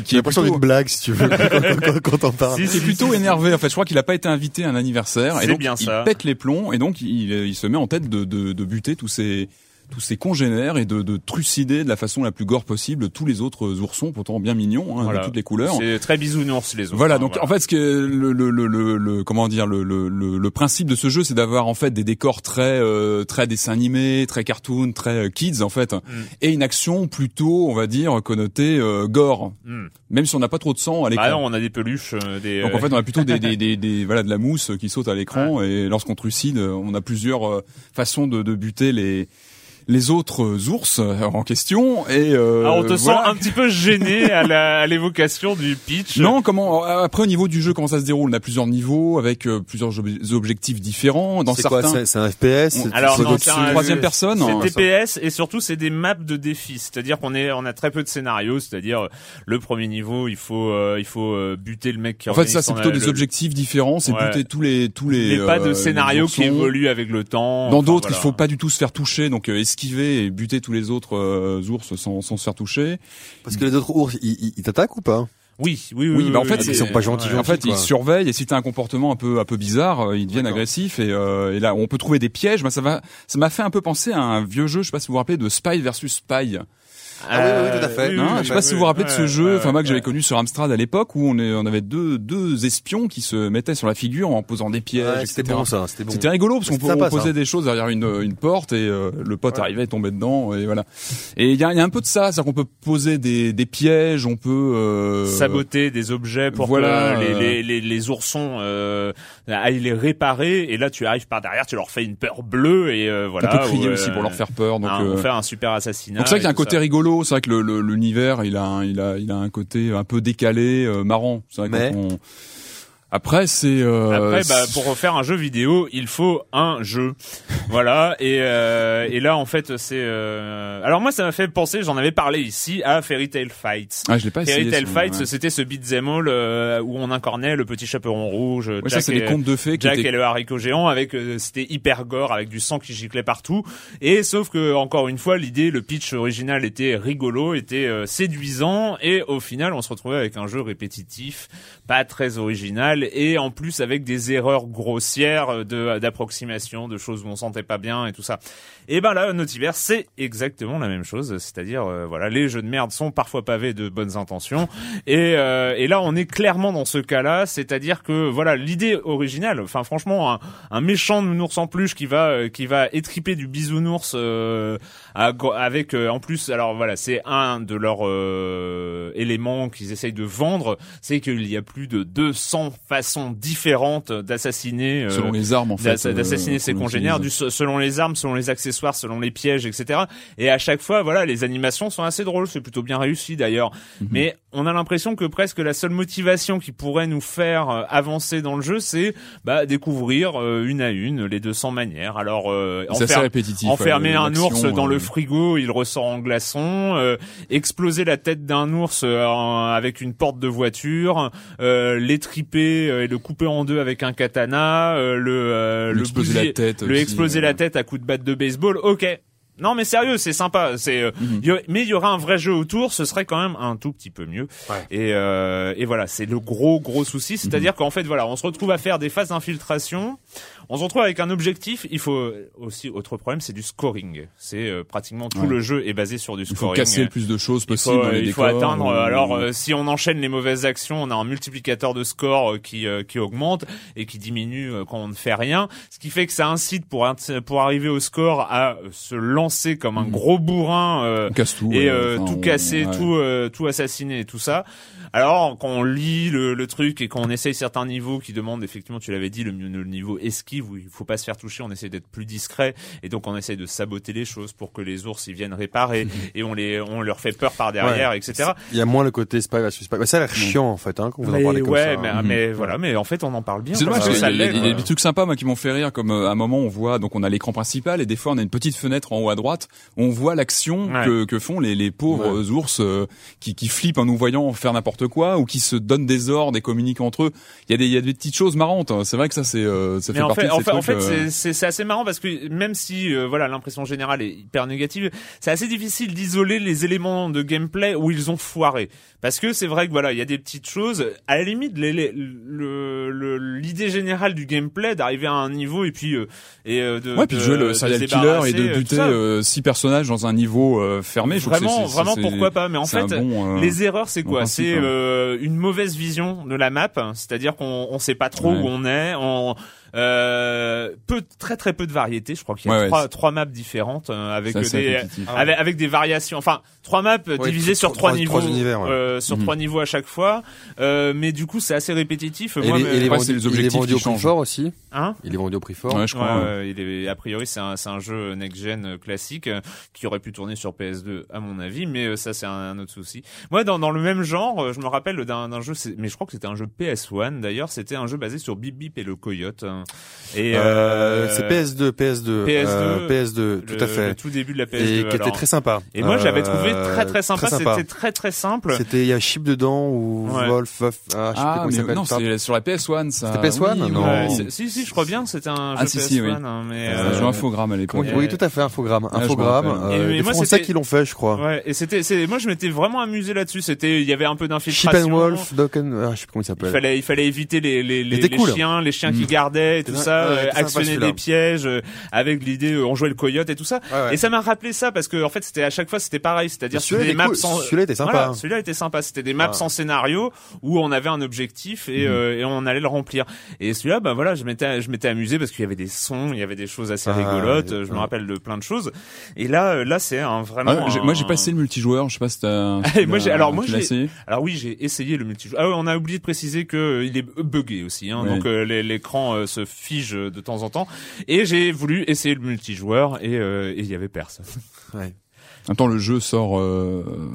qui, est plutôt, d'une blague, si tu veux, quand, quand, quand on parle. Si, qui est plutôt énervé. En fait, je crois qu'il a pas été invité à un anniversaire, et C'est donc bien il ça. pète les plombs, et donc il, il se met en tête de, de, de buter tous ses tous ses congénères et de, de trucider de la façon la plus gore possible tous les autres oursons, pourtant bien mignons, hein, Voilà. de toutes les couleurs. C'est très bisounours les autres. Voilà, hein, donc en fait, ce que le, le, le, le, comment dire, le, le, le, le principe de ce jeu, c'est d'avoir en fait des décors très euh, très dessin animé, très cartoon, très euh, kids en fait, et une action plutôt, on va dire, connotée euh, gore, Hmm. même si on n'a pas trop de sang à l'écran. Bah non, on a des peluches, euh, des. Donc en fait, on a plutôt des, des, des, des- voilà de la mousse qui saute à l'écran et lorsqu'on trucide, on a plusieurs euh, façons de, de buter les les autres ours euh, en question et euh, ah, on te voilà. sent un petit peu gêné à la- à l'évocation du pitch. Non, comment après au niveau du jeu comment ça se déroule? On a plusieurs niveaux avec euh, plusieurs ob- objectifs différents. Dans C'est quoi certains, C'est c'est un FPS c'est- Alors, c'est un- troisième personne. C'est hein. TPS et surtout c'est des maps de défis, c'est-à-dire qu'on est on a très peu de scénarios, c'est-à-dire euh, le premier niveau il faut euh, il faut euh, buter le mec qui En fait, ça c'est plutôt des le- objectifs différents. C'est Ouais. buter tous les tous les. mais pas de euh, scénario qui évolue avec le temps. Dans Enfin, d'autres, voilà. il faut pas du tout se faire toucher, donc euh, esquiver et buter tous les autres euh, ours sans, sans se faire toucher. Parce que les autres ours, ils, t'attaquent ou pas? Oui, oui, oui. bah en fait, ils sont pas gentils. en fait, ils surveillent et si t'as un comportement un peu un peu bizarre, ils deviennent agressifs et, et là on peut trouver des pièges. Bah, ça va, ça m'a fait un peu penser à un vieux jeu, je sais pas si vous vous rappelez de Spy versus Spy. Ah oui, oui, tout à fait. non, je sais pas si vous vous rappelez de ce jeu, enfin moi que j'avais connu sur Amstrad à l'époque où on, est, on avait deux, deux espions qui se mettaient sur la figure en posant des pièges. c'était bon ça, c'était bon. C'était rigolo parce qu'on posait des choses derrière une, une porte et euh, le pote arrivait, tombait dedans et voilà. Et il y a, y a, un peu de ça, c'est-à-dire qu'on peut poser des, des pièges, on peut euh... saboter des objets pour voilà, que les, les, les, les oursons euh, aillent les réparer et là tu arrives par derrière, tu leur fais une peur bleue et euh, voilà. On peut crier aussi pour leur faire peur. Donc on fait un super assassinat. Donc c'est vrai qu'il y a un côté rigolo c'est vrai que l'univers, il a, il a, il a un côté un peu décalé, euh, marrant. C'est vrai Mais... Après, c'est. Euh, Après, bah, pour refaire un jeu vidéo, il faut un jeu. voilà. Et, euh, et là, en fait, c'est. Euh... Alors moi, ça m'a fait penser. J'en avais parlé ici à Fairy Tail Fights. Ah, je l'ai pas Fairy Tail Fights, c'était ce beat'em all euh, où on incarnait le petit chaperon rouge. Ouais, Jack ça, c'est et, des contes de fées. Jack qui étaient... et le haricot géant avec. euh, c'était hyper gore avec du sang qui giclait partout. Et sauf que encore une fois, l'idée, le pitch original était rigolo, était euh, séduisant, et au final, on se retrouvait avec un jeu répétitif, pas très original, et en plus avec des erreurs grossières de d'approximation, de choses où on sentait pas bien et tout ça. Et ben là, Notiverse, c'est exactement la même chose, c'est-à-dire euh, voilà, les jeux de merde sont parfois pavés de bonnes intentions, et, euh, et là on est clairement dans ce cas-là, c'est-à-dire que voilà l'idée originale, enfin franchement un, un méchant nounours en peluche qui va euh, qui va étriper du bisounours euh, avec euh, en plus, alors voilà, c'est un de leurs euh, éléments qu'ils essayent de vendre, c'est qu'il y a plus de 200 façons différentes d'assassiner. euh, Selon les armes, en fait. d'ass- d'assassiner ses congénères du, selon les armes, selon les accessoires, selon les pièges, etc. Et à chaque fois, voilà, les animations sont assez drôles, c'est plutôt bien réussi d'ailleurs. Mhm. Mais on a l'impression que presque la seule motivation qui pourrait nous faire euh, avancer dans le jeu, c'est bah, découvrir euh, une à une les 200 manières. Alors, euh, enfer- répétitif. enfermer un ours dans euh, le frigo, il ressort en glaçon, euh, exploser la tête d'un ours euh, avec une porte de voiture, euh, l'étriper euh, et le couper en deux avec un katana, euh, le euh, le exploser la tête. le aussi, exploser euh, la tête à coups de batte de baseball, ok. Non mais sérieux, c'est sympa. C'est, euh, Mhm. mais il y aura un vrai jeu autour, ce serait quand même un tout petit peu mieux. Ouais. Et, euh, et voilà, c'est le gros gros souci, c'est-à-dire qu'en fait voilà, on se retrouve à faire des phases d'infiltration. On se retrouve avec un objectif. Il faut aussi autre problème, c'est du scoring. C'est euh, pratiquement tout Ouais. le jeu est basé sur du Il faut scoring. casser le plus de choses Il possible faut, il faut décors, atteindre. euh, alors, euh, si on enchaîne les mauvaises actions, on a un multiplicateur de score euh, qui euh, qui augmente et qui diminue euh, quand on ne fait rien. Ce qui fait que ça incite pour pour arriver au score à euh, se lancer comme un Mhm. gros bourrin. euh, tout. et euh, enfin, tout casser, ouais. tout euh, tout assassiner et tout ça. Alors quand on lit le, le truc et quand on essaye certains niveaux qui demandent effectivement, tu l'avais dit, le, le niveau esquive où il faut pas se faire toucher, on essaie d'être plus discret et donc on essaie de saboter les choses pour que les ours ils viennent réparer et on les on leur fait peur par derrière, etc. Il y a moins le côté spy versus spy. Bah, ça a l'air chiant en fait hein, quand vous en Mais parlez comme ouais, ça. mais, hein. mais voilà, mais en fait on en parle bien. C'est dommage, y, a- il y a des trucs sympas moi qui m'ont fait rire, comme euh, à un moment on voit, donc on a l'écran principal et des fois on a une petite fenêtre en haut à droite, où on voit l'action Ouais. que, que font les, les pauvres ours euh, qui, qui flippent en nous voyant faire n'importe quoi ou qui se donnent des ordres et communiquent entre eux. Il y a des, il y a des petites choses marrantes. hein. C'est vrai que ça c'est, euh, ça Mais fait en partie fait, en fait, en fait, euh, c'est- c'est c'est assez marrant parce que même si euh, voilà l'impression générale est hyper négative, c'est assez difficile d'isoler les éléments de gameplay où ils ont foiré. Parce que c'est vrai que voilà, il y a des petites choses. À la limite, les- les- le- le- l'idée générale du gameplay d'arriver à un niveau et puis euh, et euh, de Ouais, puis de jouer le serial se killer et de euh, buter euh, six personnages dans un niveau euh, fermé. Vraiment, vraiment, pourquoi pas Mais en fait, bon, les erreurs, c'est quoi? C'est hein. une mauvaise vision de la map, c'est-à-dire qu'on on sait pas trop Ouais. où on est. On, euh, peu, très très peu de variété. Je crois qu'il y a Ouais, trois, trois maps différentes euh, avec des répétitif. avec, avec des variations. Enfin, trois maps Ouais, divisées sur trois, trois- niveaux, trois univers, ouais. euh, sur Mhm. trois niveaux à chaque fois. Euh, mais du coup, c'est assez répétitif. Et Moi, les- mais- et les vendu- les il est objectifs vendu qui au prix fort aussi. hein Il est vendu au prix fort. Ouais, je crois. Ouais, ouais. ouais, il est, a priori, c'est un, c'est un jeu next-gen euh, classique euh, qui aurait pu tourner sur PS2, à mon avis, mais euh, ça, c'est un, un autre souci. Moi, dans, dans le même genre, je me rappelle d'un d'un jeu, c'est- mais je crois que c'était un jeu PS1 d'ailleurs, c'était un jeu basé sur Bip Bip et le Coyote, hein, Et euh, c'est PS2, PS2, PS2, PS2, tout à fait. Le tout début de la PS2. Et qui était très sympa. Et moi, j'avais trouvé très très sympa. C'était très très simple. C'était il y a Chip dedans ou Wolf, Wolf, ah, je sais ah, plus comment Non, c'est sur la PS1 ça. C'était PS1 Non. si si, je crois bien, c'était un ah, jeu si, PS1 oui. hein, mais euh... jeu infogramme à l'époque. Oui, tout à fait, infogramme, infogramme. Euh, les Français qui l'ont fait, je crois. Ouais, et c'était moi je m'étais vraiment amusé là-dessus, c'était il y avait un peu d'infiltration. Chip and Wolf, Docken, ah, je sais plus comment il s'appelle. Il fallait il fallait éviter les les les chiens, les chiens qui mm. Et tout ça, euh, actionner des pièges euh, avec l'idée on jouait le coyote et tout ça. Et ça m'a rappelé ça parce que en fait c'était à chaque fois c'était pareil, c'est-à-dire c'était des maps sans celui-là était sympa. Celui-là était sympa, c'était des maps sans scénario où on avait un objectif et mm. et on allait le remplir. Et celui-là bah voilà, je m'étais je m'étais amusé parce qu'il y avait des sons, il y avait des choses assez ah, rigolotes, je me rappelle de plein de choses. Et là là c'est un vraiment Moi j'ai passé le multijoueur, je sais pas si t'as Moi j'ai alors moi j'ai alors oui, j'ai essayé le multijoueur. Ah on a oublié de préciser que il est buggé aussi hein, donc euh, l'écran se fige de temps en temps et j'ai voulu essayer le multijoueur et euh, il y avait personne. Ouais. En temps, le jeu sort. Euh...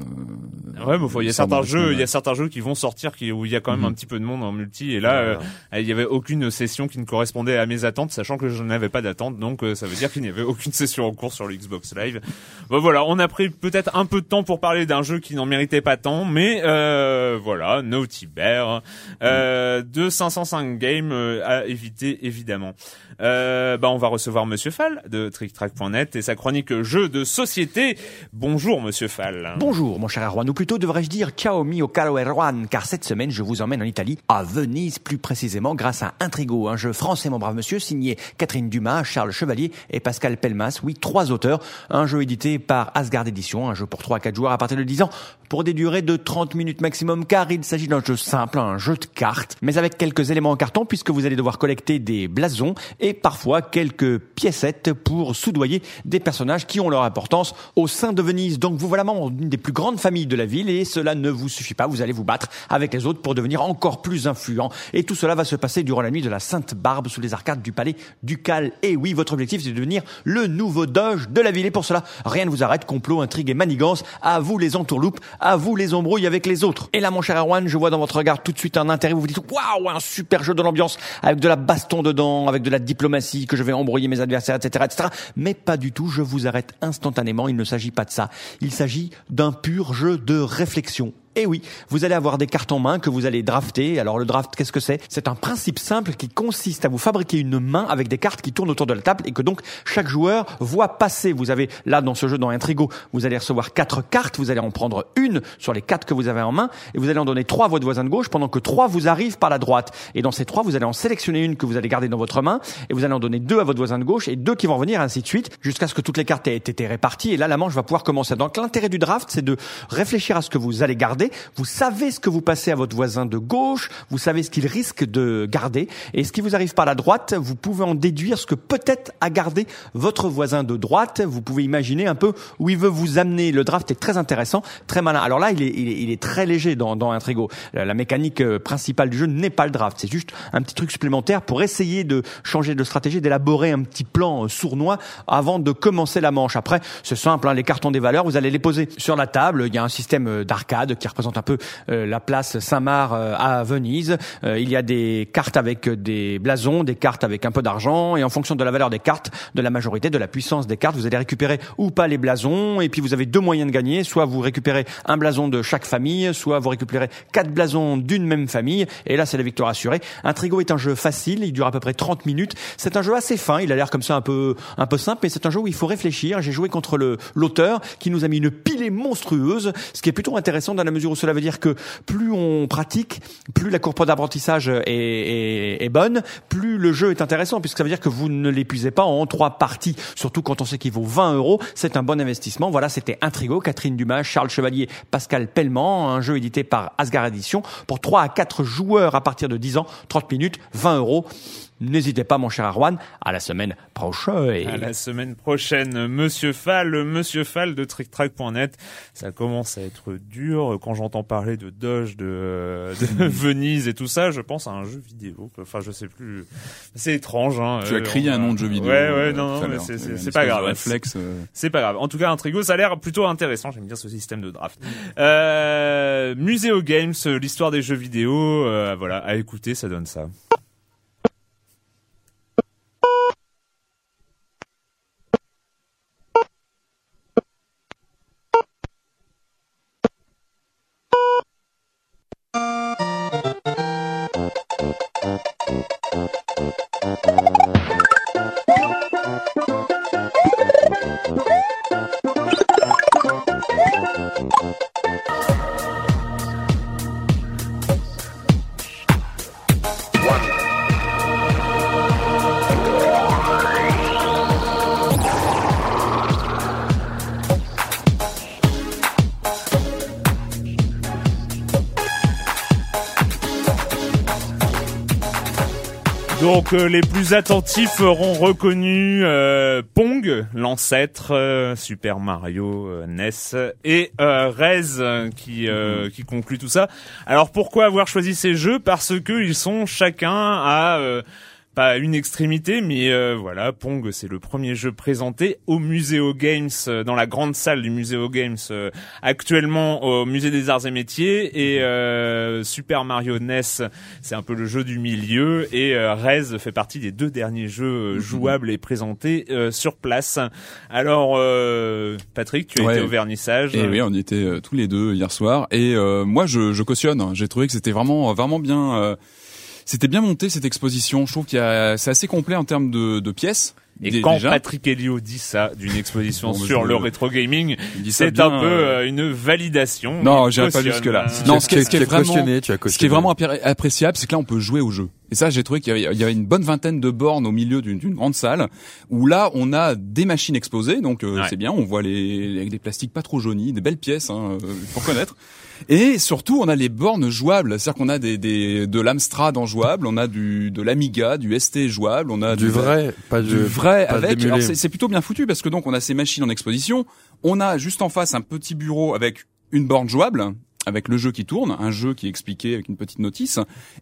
Ouais, mais il y a certains jeux, il y a certains jeux qui vont sortir qui où il y a quand même mhm. un petit peu de monde en multi. Et là, euh, il y avait aucune session qui ne correspondait à mes attentes, sachant que je n'avais pas d'attente. Donc, euh, ça veut dire qu'il n'y avait aucune session en cours sur le Xbox Live. Bon, voilà, on a pris peut-être un peu de temps pour parler d'un jeu qui n'en méritait pas tant, mais euh, voilà, Naughty Bear euh, de 505 Games à éviter évidemment. bah, on va recevoir Monsieur Fall de TrickTrack.net et sa chronique jeu de société. Bonjour, monsieur Fall. Bonjour, mon cher Erwan, ou plutôt devrais-je dire ciao mio caro Erwan, car cette semaine, je vous emmène en Italie, à Venise plus précisément, grâce à Intrigo, un jeu français, mon brave monsieur, signé Catherine Dumas, Charles Chevalier et Pascal Pelmas, oui, trois auteurs, un jeu édité par Asgard Edition, un jeu pour 3 à 4 joueurs à partir de 10 ans, pour des durées de 30 minutes maximum, car il s'agit d'un jeu simple, un jeu de cartes, mais avec quelques éléments en carton, puisque vous allez devoir collecter des blasons et parfois quelques piécettes pour soudoyer des personnages qui ont leur importance au sein de Venise. Donc vous voilà membre d'une des plus grandes familles de la ville et cela ne vous suffit pas. Vous allez vous battre avec les autres pour devenir encore plus influent. Et tout cela va se passer durant la nuit de la Sainte Barbe sous les arcades du palais ducal. Et oui, votre objectif c'est de devenir le nouveau doge de la ville. Et pour cela, rien ne vous arrête. Complot, intrigue et manigance. À vous les entourloupes, à vous les embrouilles avec les autres. Et là, mon cher Erwan, je vois dans votre regard tout de suite un intérêt. Vous vous dites, waouh, un super jeu de l'ambiance avec de la baston dedans, avec de la diplomatie, que je vais embrouiller mes adversaires, etc., etc. Mais pas du tout. Je vous arrête instantanément. Il ne s'agit pas de ça. Il s'agit d'un pur jeu de réflexion eh oui, vous allez avoir des cartes en main que vous allez drafter. Alors le draft, qu'est-ce que c'est? C'est un principe simple qui consiste à vous fabriquer une main avec des cartes qui tournent autour de la table et que donc chaque joueur voit passer. Vous avez là dans ce jeu, dans Intrigo, vous allez recevoir quatre cartes. Vous allez en prendre une sur les quatre que vous avez en main et vous allez en donner trois à votre voisin de gauche pendant que trois vous arrivent par la droite. Et dans ces trois, vous allez en sélectionner une que vous allez garder dans votre main et vous allez en donner deux à votre voisin de gauche et deux qui vont revenir ainsi de suite jusqu'à ce que toutes les cartes aient été réparties. Et là, la manche va pouvoir commencer. Donc l'intérêt du draft, c'est de réfléchir à ce que vous allez garder vous savez ce que vous passez à votre voisin de gauche, vous savez ce qu'il risque de garder, et ce qui vous arrive par la droite, vous pouvez en déduire ce que peut-être a gardé votre voisin de droite. Vous pouvez imaginer un peu où il veut vous amener. Le draft est très intéressant, très malin. Alors là, il est, il est, il est très léger dans, dans Intrigo. La, la mécanique euh, principale du jeu n'est pas le draft, c'est juste un petit truc supplémentaire pour essayer de changer de stratégie, d'élaborer un petit plan euh, sournois avant de commencer la manche. Après, c'est simple, hein, les cartons des valeurs, vous allez les poser sur la table. Il y a un système euh, d'arcade qui représente un peu euh, la place Saint-Marc euh, à Venise. Euh, il y a des cartes avec des blasons, des cartes avec un peu d'argent, et en fonction de la valeur des cartes, de la majorité, de la puissance des cartes, vous allez récupérer ou pas les blasons. Et puis vous avez deux moyens de gagner soit vous récupérez un blason de chaque famille, soit vous récupérez quatre blasons d'une même famille. Et là, c'est la victoire assurée. Intrigo est un jeu facile, il dure à peu près 30 minutes. C'est un jeu assez fin, il a l'air comme ça un peu un peu simple, mais c'est un jeu où il faut réfléchir. J'ai joué contre l'auteur qui nous a mis une pilée monstrueuse, ce qui est plutôt intéressant dans la mesure où cela veut dire que plus on pratique, plus la courbe d'apprentissage est, bonne, plus le jeu est intéressant, puisque ça veut dire que vous ne l'épuisez pas en trois parties, surtout quand on sait qu'il vaut 20 euros. C'est un bon investissement. Voilà, c'était Intrigo, Catherine Dumas, Charles Chevalier, Pascal Pellemand, un jeu édité par Asgard Edition pour 3 à 4 joueurs à partir de 10 ans, 30 minutes, 20 euros. N'hésitez pas, mon cher Arwan, à la semaine prochaine. À la semaine prochaine, Monsieur Fall, Monsieur Fall de TrickTrack.net. Ça commence à être dur quand j'entends parler de Doge, de, de Venise et tout ça. Je pense à un jeu vidéo. Enfin, je sais plus. C'est étrange. Hein, tu as crié un nom de jeu vidéo. Ouais, ouais, non, non, c'est pas grave. Euh. C'est pas grave. En tout cas, Intrigo, ça a l'air plutôt intéressant. J'aime bien ce système de draft. Euh, Museo Games, l'histoire des jeux vidéo. Euh, voilà, à écouter, ça donne ça. Donc euh, les plus attentifs auront reconnu euh, Pong, l'ancêtre euh, Super Mario NES et Rez qui Mhm. qui conclut tout ça. Alors pourquoi avoir choisi ces jeux? Parce que ils sont chacun à pas une extrémité, mais euh, voilà, Pong, c'est le premier jeu présenté au Muséo Games, euh, dans la grande salle du Muséo Games, euh, actuellement au Musée des Arts et Métiers, et euh, Super Mario NES, c'est un peu le jeu du milieu, et euh, Rez fait partie des deux derniers jeux euh, jouables et présentés euh, sur place. Alors, euh, Patrick, tu as Ouais. été au vernissage. Et oui, on y était tous les deux hier soir. Et euh, moi, je, je cautionne. J'ai trouvé que c'était vraiment, vraiment bien. C'était bien monté cette exposition. Je trouve qu'il y a, c'est assez complet en termes de, de pièces. Et Dé- quand déjà. Patrick Helio dit ça d'une exposition Bon, sur le rétro gaming, c'est un peu euh, euh, une validation. Non, j'irai pas jusque là. euh, Non, ce qui est- as- ce qui est vraiment- cautionné, tu as Ce qui est vraiment appréciable, c'est que là, on peut jouer au jeu. Et ça, j'ai trouvé qu'il y avait, il y avait une bonne vingtaine de bornes au milieu d'une grande salle, où là, on a des machines exposées, donc euh, Ouais. c'est bien. On voit les avec des plastiques pas trop jaunis, des belles pièces, hein, euh, pour connaître. Et surtout, on a les bornes jouables, c'est-à-dire qu'on a des, des de l'Amstrad en jouable, on a du de l'Amiga, du ST jouable, on a Du vrai, pas du, du vrai pas avec. c'est plutôt bien foutu parce que donc on a ces machines en exposition, on a juste en face un petit bureau avec une borne jouable avec le jeu qui tourne, un jeu qui est expliqué avec une petite notice,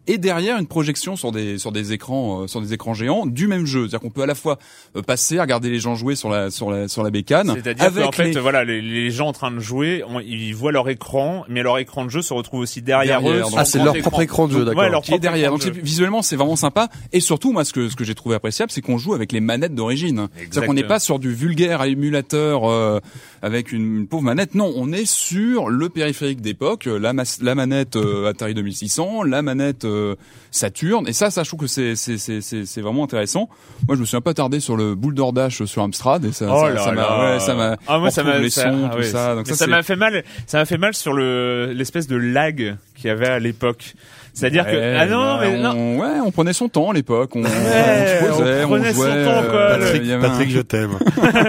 et derrière une projection sur des sur des écrans euh, sur des écrans géants du même jeu. C'est-à-dire qu'on peut à la fois euh, passer, regarder les gens jouer sur la sur la sur la bécane, C'est-à-dire qu'en avec fait, les- voilà, les, les gens en train de jouer, on- ils voient leur écran, mais leur écran de jeu se retrouve aussi derrière, Derrière, eux. Ah, c'est leur propre écran de jeu, d'accord. ouais, leur qui est derrière. Donc visuellement c'est vraiment sympa et surtout moi ce que ce que j'ai trouvé appréciable c'est qu'on joue avec les manettes d'origine. C'est-à-dire qu'on n'est pas sur du vulgaire émulateur euh, avec une, une pauvre manette. Non, on est sur le périphérique d'époque, la, mas- la manette euh, Atari 2600, la manette euh, Saturn et ça ça je trouve que c'est c'est vraiment intéressant. Moi je me suis un peu attardé sur le Boulder Dash sur Amstrad et ça Oh ça m'a ouais, ça m'a Ah, moi, ça m'a les ça- sons ah tout ouais, ça. Donc m'a fait mal. Ça m'a fait mal sur le l'espèce de lag qu'il y avait à l'époque. C'est-à-dire que ah non bah, mais non. on, ouais, on prenait son temps à l'époque. On, Ouais, on se posait, on prenait son jouait, temps, quoi. euh, Patrick, y avait un- Patrick, je t'aime.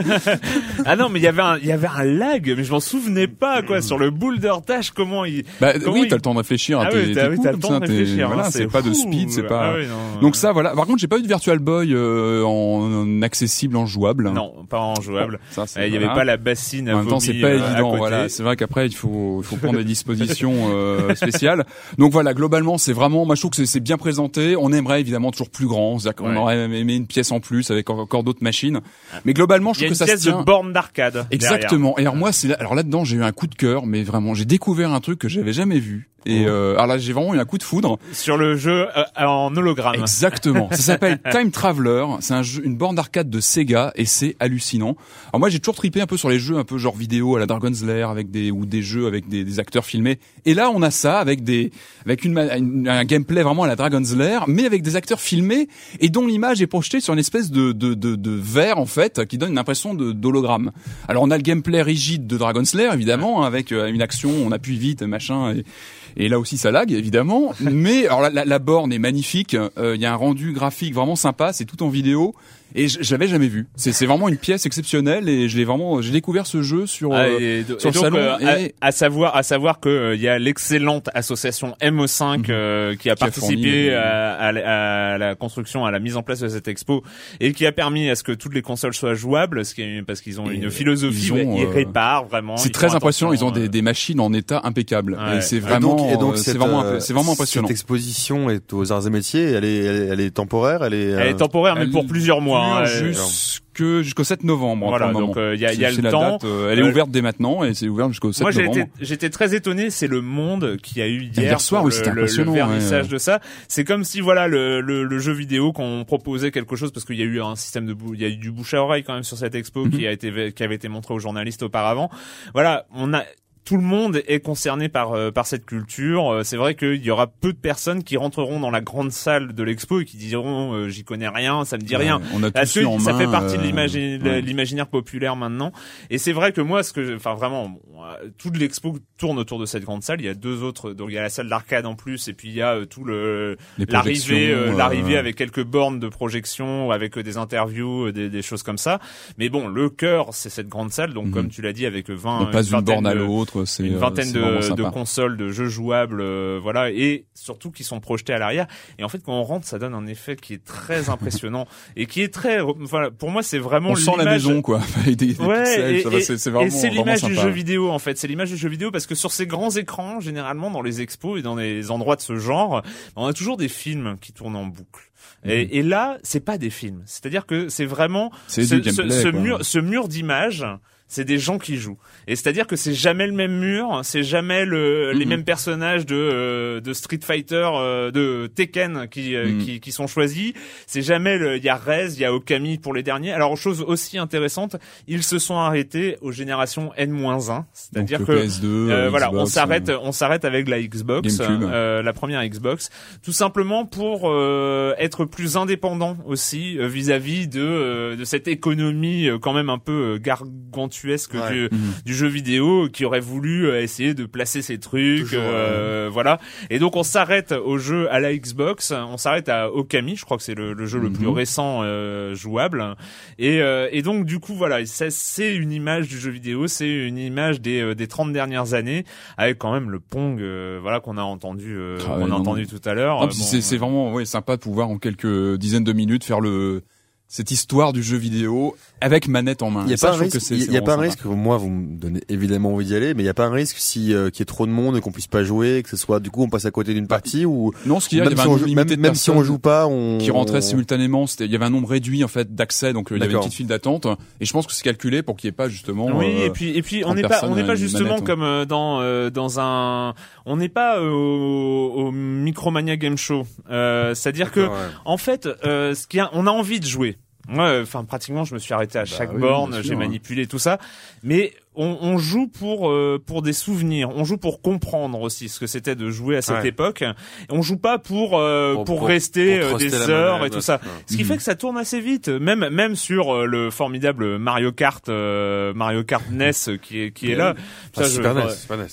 Ah non mais il y avait un il y avait un lag mais je m'en souvenais pas quoi sur le boulder dash comment il Bah, Comment oui, il- t'as le temps de réfléchir à Ah tes, oui, t'as oui, le temps ça, de réfléchir. voilà, hein, c'est pas de speed, c'est pas. Ah oui, non, Donc ça, voilà. Par contre, j'ai pas eu de Virtual Boy euh, en, en accessible, en jouable. non pas en jouable. Ça, c'est- Euh, Il y avait voilà. pas la bassine à En même temps, c'est pas euh, évident. Voilà, c'est vrai qu'après, il faut, il faut prendre des dispositions spéciales. Donc voilà, globalement, c'est vraiment. Moi, je trouve que c'est- bien présenté. On aimerait évidemment toujours plus grand. C'est-à-dire qu'on Ouais. aurait aimé une pièce en plus avec encore, d'autres machines. Mais globalement, je Il y a trouve une que ça pièce se tient. de borne d'arcade. derrière. Exactement. Et alors moi, c'est là, alors là-dedans, j'ai eu un coup de cœur, mais vraiment, j'ai découvert un truc que j'avais jamais vu. Et euh, alors là, j'ai vraiment eu un coup de foudre. Sur le jeu euh, en hologramme. Exactement. Ça s'appelle Time Traveler. C'est un jeu, une borne d'arcade de Sega et c'est hallucinant. Alors moi, j'ai toujours tripé un peu sur les jeux un peu genre vidéo à la Dragon's Lair avec des ou des jeux avec des, des acteurs filmés. Et là, on a ça avec des avec une, ma- une- un gameplay vraiment à la Dragon's Lair, mais avec des acteurs filmés et dont l'image est projetée sur une espèce de de de, de verre en fait qui donne une impression de d'hologramme. Alors on a le gameplay rigide de Dragon's Lair évidemment avec euh, une action, on appuie vite machin et et là aussi ça lag évidemment, mais alors la, la, la borne est magnifique. euh, Il y a un rendu graphique vraiment sympa, c'est tout en vidéo et je, je l'avais jamais vu. C'est c'est vraiment une pièce exceptionnelle et je l'ai vraiment j'ai découvert ce jeu sur Ah, euh, et, sur et le donc, salon euh, et- à, à savoir, à savoir que euh, il y a l'excellente association MO5 euh, qui a Mhm. Qui a participé fourni, à, à la- à la construction, à la mise en place de cette expo et qui a permis à ce que toutes les consoles soient jouables, ce qui est, parce qu'ils ont Et une philosophie, ils ont, ils euh, réparent vraiment. c'est très impressionnant. Ils ont des, euh, des machines en état impeccable Ouais. et c'est Et vraiment donc, et donc c'est vraiment euh, c'est vraiment impressionnant. Cette exposition est aux arts et métiers. Elle est, elle est, elle est temporaire. Elle est. Elle est temporaire, mais Elle pour plusieurs mois. Hein, jusque jusqu'au 7 novembre. Voilà, donc, euh, il y a- y a le temps. date, euh, elle est Euh, ouverte dès maintenant et c'est ouvert jusqu'au 7 Moi, novembre. été, j'étais très étonné. C'est le monde qui a eu hier, Hier soir, le, le- le vernissage ouais. de ça. C'est comme si voilà le, le, le jeu vidéo qu'on proposait quelque chose parce qu'il y a eu un système de il y a eu du bouche à oreille quand même sur cette expo Mhm. qui a été qui avait été montré aux journalistes auparavant. Voilà, on a tout le monde est concerné par euh, par cette culture. Euh, c'est vrai qu'il y aura peu de personnes qui rentreront dans la grande salle de l'expo et qui diront euh, j'y connais rien, ça me dit rien. On a Parce que en ça main, fait partie de euh, ouais. l'imaginaire populaire maintenant. Et c'est vrai que moi, ce que, enfin vraiment, bon, euh, toute l'expo tourne autour de cette grande salle. Il y a deux autres, donc il y a la salle d'arcade en plus, et puis il y a tout le l'arrivée, l'arrivée avec quelques bornes de projection, avec des interviews, des, des choses comme ça. Mais bon, le cœur, c'est cette grande salle. Donc Mhm. comme tu l'as dit, avec 20 On passe d'une vingtaine borne à de- l'autre. C'est une euh, vingtaine de, vraiment consoles, de jeux jouables, euh, voilà, et surtout qui sont projetés à l'arrière. Et en fait, quand on rentre, ça donne un effet qui est très impressionnant et qui est très, voilà, pour moi, c'est vraiment On sent la maison quoi. Ouais, c'est c'est et vraiment, c'est vraiment l'image du jeu vidéo en fait. C'est l'image du jeu vidéo parce que sur ces grands écrans, généralement dans les expos et dans les endroits de ce genre, on a toujours des films qui tournent en boucle. Et, et là, c'est pas des films. C'est-à-dire que c'est vraiment ce, ce- ce mur, ce mur d'images. C'est des gens qui jouent. Et c'est-à-dire que c'est jamais le même mur, c'est jamais le, les Mhm. mêmes personnages de, euh, de Street Fighter, euh, de Tekken qui, euh, Mhm. qui, qui sont choisis. C'est jamais le, il y a Rez, il y a Okami pour les derniers. Alors, chose aussi intéressante, ils se sont arrêtés aux générations N-1. C'est-à-dire que le PS2, euh, voilà, on Xbox, s'arrête, on s'arrête avec la Xbox, euh, la première Xbox, tout simplement pour euh, être plus indépendant aussi euh, vis-à-vis de euh, de cette économie quand même un peu euh, gargantuesque Ouais. du, Mhm. du jeu vidéo qui aurait voulu euh, essayer de placer ses trucs, Toujours, euh, voilà. Et donc on s'arrête au jeu à la Xbox, on s'arrête à Okami, je crois que c'est le, le jeu le plus Mhm. récent euh, jouable. Et, euh, et donc du coup voilà, c'est une image du jeu vidéo, c'est une image des euh, des 30 dernières années avec quand même le Pong, euh, voilà qu'on a entendu, euh, Ah qu'on a non, entendu tout à l'heure. Puis bon, c'est c'est vraiment ouais, sympa de pouvoir en quelques dizaines de minutes faire le cette histoire du jeu vidéo avec manette en main. Il y Et a ça, pas un risque, il y a- pas un risque, moi vous me donnez évidemment envie d'y aller, mais il y a pas un risque si euh, qu'il y ait trop de monde et qu'on puisse pas jouer, que ce soit du coup on passe à côté d'une partie ou. Non, ce qu'il y a, il y même, avait si un on, joue, même, même si on joue pas, on qui rentraient simultanément. C'était, il y avait un nombre réduit en fait d'accès, donc euh, il y avait une petite file d'attente. Et je pense que c'est calculé pour qu'il n'y ait pas justement. Oui, euh, et puis et puis on 30 n'est pas on n'est pas une justement manette, hein. comme euh, dans euh, dans un on n'est pas euh, au, au Micromania Game Show. Euh, C'est-à-dire que Ouais. en fait, euh, ce qui a, on a envie de jouer. Moi, euh, enfin pratiquement, je me suis arrêté à chaque Bah oui, borne, j'ai hein. manipulé tout ça, mais on, on joue pour euh, pour des souvenirs, on joue pour comprendre aussi ce que c'était de jouer à cette Ouais. époque. On joue pas pour euh, pour, Pour- pour- rester pour euh, des heures et tout ça. ouais. Ce qui Mhm. fait que ça tourne assez vite, même même sur euh, le formidable Mario Kart euh, Mario Kart NES qui est qui est là. Ah, Ça, je- Super NES, ouais. Super NES.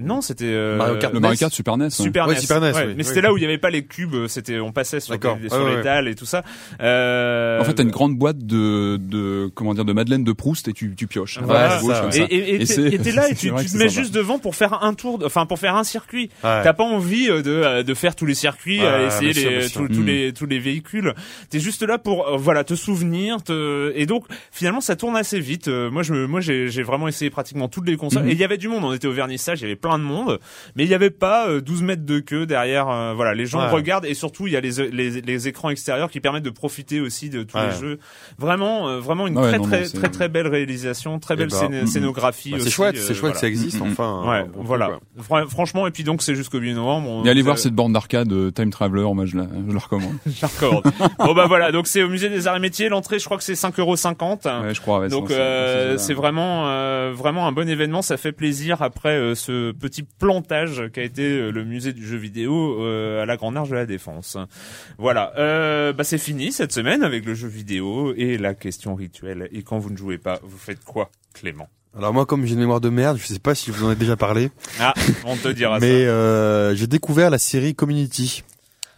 Non, c'était euh, Mario Kart Le Mario Kart Super NES. ouais. Super Ouais, NES. Super NES, Ouais, oui, mais oui. c'était là où il y avait pas les cubes, c'était on passait sur, D'accord. des- sur Ouais, les ouais. dalles et tout ça. Euh, En fait, t'as une grande boîte de, de, comment dire, de Madeleine de Proust et tu, tu pioches. Voilà. Gauche, ça, et et- et Et t'es là et tu, te mets juste devant pour faire un tour, enfin pour faire un circuit. Ouais. T'as pas envie euh, de euh, de faire tous les circuits, Ouais, euh, essayer bien les, bien tous, tous Mm. les tous les véhicules. T'es juste là pour euh, voilà te souvenir, te... et donc finalement ça tourne assez vite. Euh, moi je me- moi j'ai j'ai vraiment essayé pratiquement toutes les consoles Mhm. et il y avait du monde. On était au vernissage, il y avait plein de monde, mais il y avait pas euh, 12 mètres de queue derrière. euh, voilà, les gens Ouais. regardent et surtout il y a les, les les écrans extérieurs qui permettent de profiter aussi de tous Ouais. les jeux. Vraiment euh, vraiment une Ouais, très non, non, très très très belle réalisation, très Eh belle ben, scén- mm, scénographie. Bah, c'est chouette, euh, c'est chouette voilà. que ça existe Mhm. enfin. bon voilà. franchement, et puis donc c'est jusqu'au 8 novembre. on- Et allez voir cette borne d'arcade euh, Time Traveler, moi je la, je la recommande. Je la recommande. bon bah voilà, donc c'est au musée des arts et métiers. L'entrée, je crois que c'est 5,50 euros. Ouais, je crois. ouais, Donc c'est- euh, vraiment euh, vraiment un bon événement, ça fait plaisir après euh, ce petit plantage qu'a été euh, le musée du jeu vidéo euh, à la Grande Arche de la Défense. Voilà, euh, bah c'est fini cette semaine avec le jeu vidéo et la question rituelle. Et quand vous ne jouez pas, vous faites quoi, Clément? Alors moi, comme j'ai une mémoire de merde, je sais pas si je vous en ai déjà parlé, Ah, on te dira mais euh, j'ai découvert la série Community.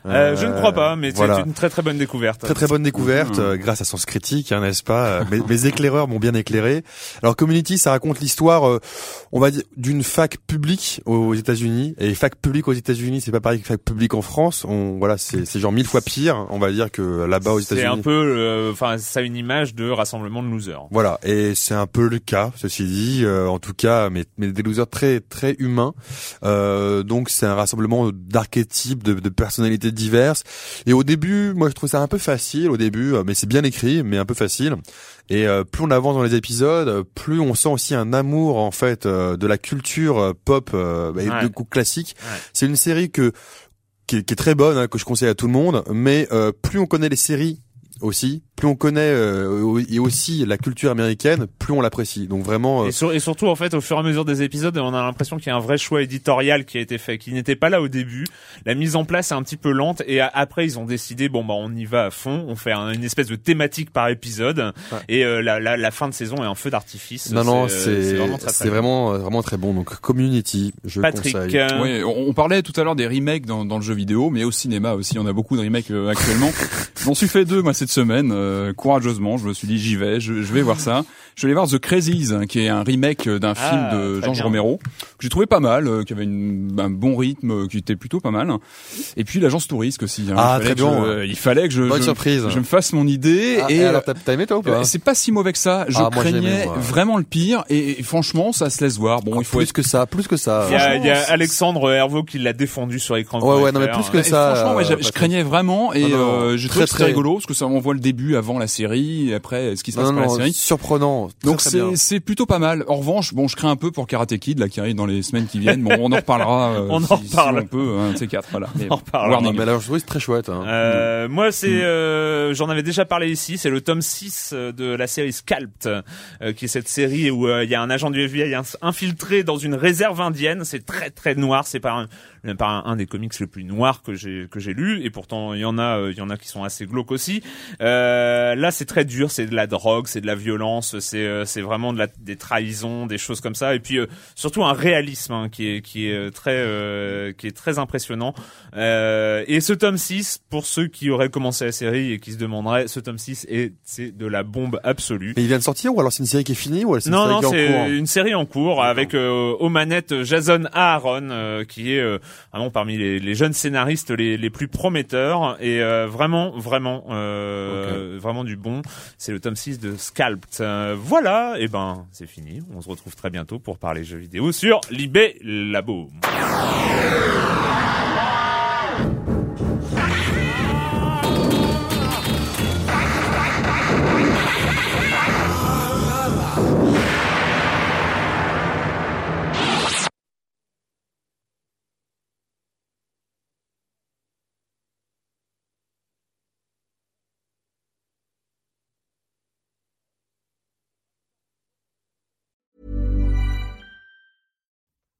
Euh, je ne crois pas, mais voilà. c'est une très très bonne découverte. Très très bonne découverte Mmh. euh, grâce à Sens Critique, hein, n'est-ce pas? Euh, mes, mes éclaireurs m'ont bien éclairé. Alors Community, ça raconte l'histoire, euh, on va dire, d'une fac publique aux États-Unis. Et fac publique aux États-Unis, c'est pas pareil que fac publique en France. On, voilà, c'est c'est genre mille fois pire, on va dire, que là-bas aux C'est États-Unis. un peu, euh, enfin, ça a une image de rassemblement de losers. Voilà, et c'est un peu le cas, ceci dit, euh, en tout cas, mais, mais des losers très très humains. Euh, donc c'est un rassemblement d'archétypes, de, de personnalités diverses. Et au début, moi je trouve ça un peu facile au début, euh, mais c'est bien écrit, mais un peu facile. Et euh, plus on avance dans les épisodes, euh, plus on sent aussi un amour en fait euh, de la culture pop euh, et Ouais. de. Ouais. C'est une série que qui est, qui est très bonne, hein, que je conseille à tout le monde. Mais euh, plus on connaît les séries aussi, plus on connaît euh, et aussi la culture américaine, plus on l'apprécie. Donc vraiment, euh, Et, sur- et surtout, en fait, au fur et à mesure des épisodes, on a l'impression qu'il y a un vrai choix éditorial qui a été fait, qui n'était pas là au début. La mise en place est un petit peu lente, et a- après, ils ont décidé, bon, bah, on y va à fond, on fait un- une espèce de thématique par épisode, Ouais. et euh, la, la, la fin de saison est un feu d'artifice. non non, euh, c'est vraiment très, très vraiment euh, vraiment très bon. Donc Community, je Patrick, conseille. euh, Ouais, on, on parlait tout à l'heure des remakes dans, dans le jeu vidéo, mais au cinéma aussi. On a beaucoup de remakes euh, actuellement. J'en suis fait deux moi cette cette semaine, euh, courageusement. Je me suis dit, j'y vais, je, vais voir ça. Je vais aller voir The Crazies, hein, qui est un remake d'un ah, film de Georges Romero, que j'ai trouvé pas mal, euh, qui avait un bon rythme, qui était plutôt pas mal. Et puis l'agence touriste aussi. Hein. Ah, très bien. il fallait que je, je, me fasse mon idée. Ah, et, alors, t'as aimé toi ou pas C'est pas si mauvais que ça. Je ah, craignais vraiment le pire. Et, franchement, ça se laisse voir. Bon, il faut plus que ça, plus que ça. Il y a, Alexandre Hervaux qui l'a défendu sur écran. Ouais, ouais, non mais plus que ça. franchement, je craignais vraiment et euh, j'ai trouvé très rigolo parce que ça m'envoie le début avant la série et après ce qui se passe dans la série. Surprenant. Donc c'est c'est plutôt pas mal. En revanche, bon, je crains un peu pour Karate Kid là qui arrive dans les semaines qui viennent. Bon, on en reparlera. Euh, on en reparle. un peu, un de ces quatre. Voilà. on en reparle. Mais alors, je trouve c'est très chouette. Hein. Euh, moi, c'est, mm. euh, j'en avais déjà parlé ici. C'est le tome 6 de la série Scalped, qui est cette série où il y a un agent du FBI infiltré dans une réserve indienne. C'est très très noir. C'est pas un, pas un, des comics les plus noirs que j'ai que j'ai lu et pourtant il y en a euh, il y en a qui sont assez glauques aussi. Euh, là c'est très dur, c'est de la drogue, c'est de la violence, c'est euh, c'est vraiment de la des trahisons, des choses comme ça et puis euh, surtout un réalisme hein, qui est qui est très qui est très impressionnant. et ce tome 6 pour ceux qui auraient commencé la série et qui se demanderaient ce tome 6 est c'est de la bombe absolue. Mais il vient de sortir ou alors c'est une série qui est finie ou c'est une non, série non, c'est une série en cours avec aux manettes Jason Aaron qui est vraiment parmi les, les jeunes scénaristes les, les, plus prometteurs et euh, vraiment vraiment euh, vraiment du bon. C'est le tome 6 de Scalped. Euh, voilà, et ben c'est fini. On se retrouve très bientôt pour parler jeux vidéo sur Libé Labo.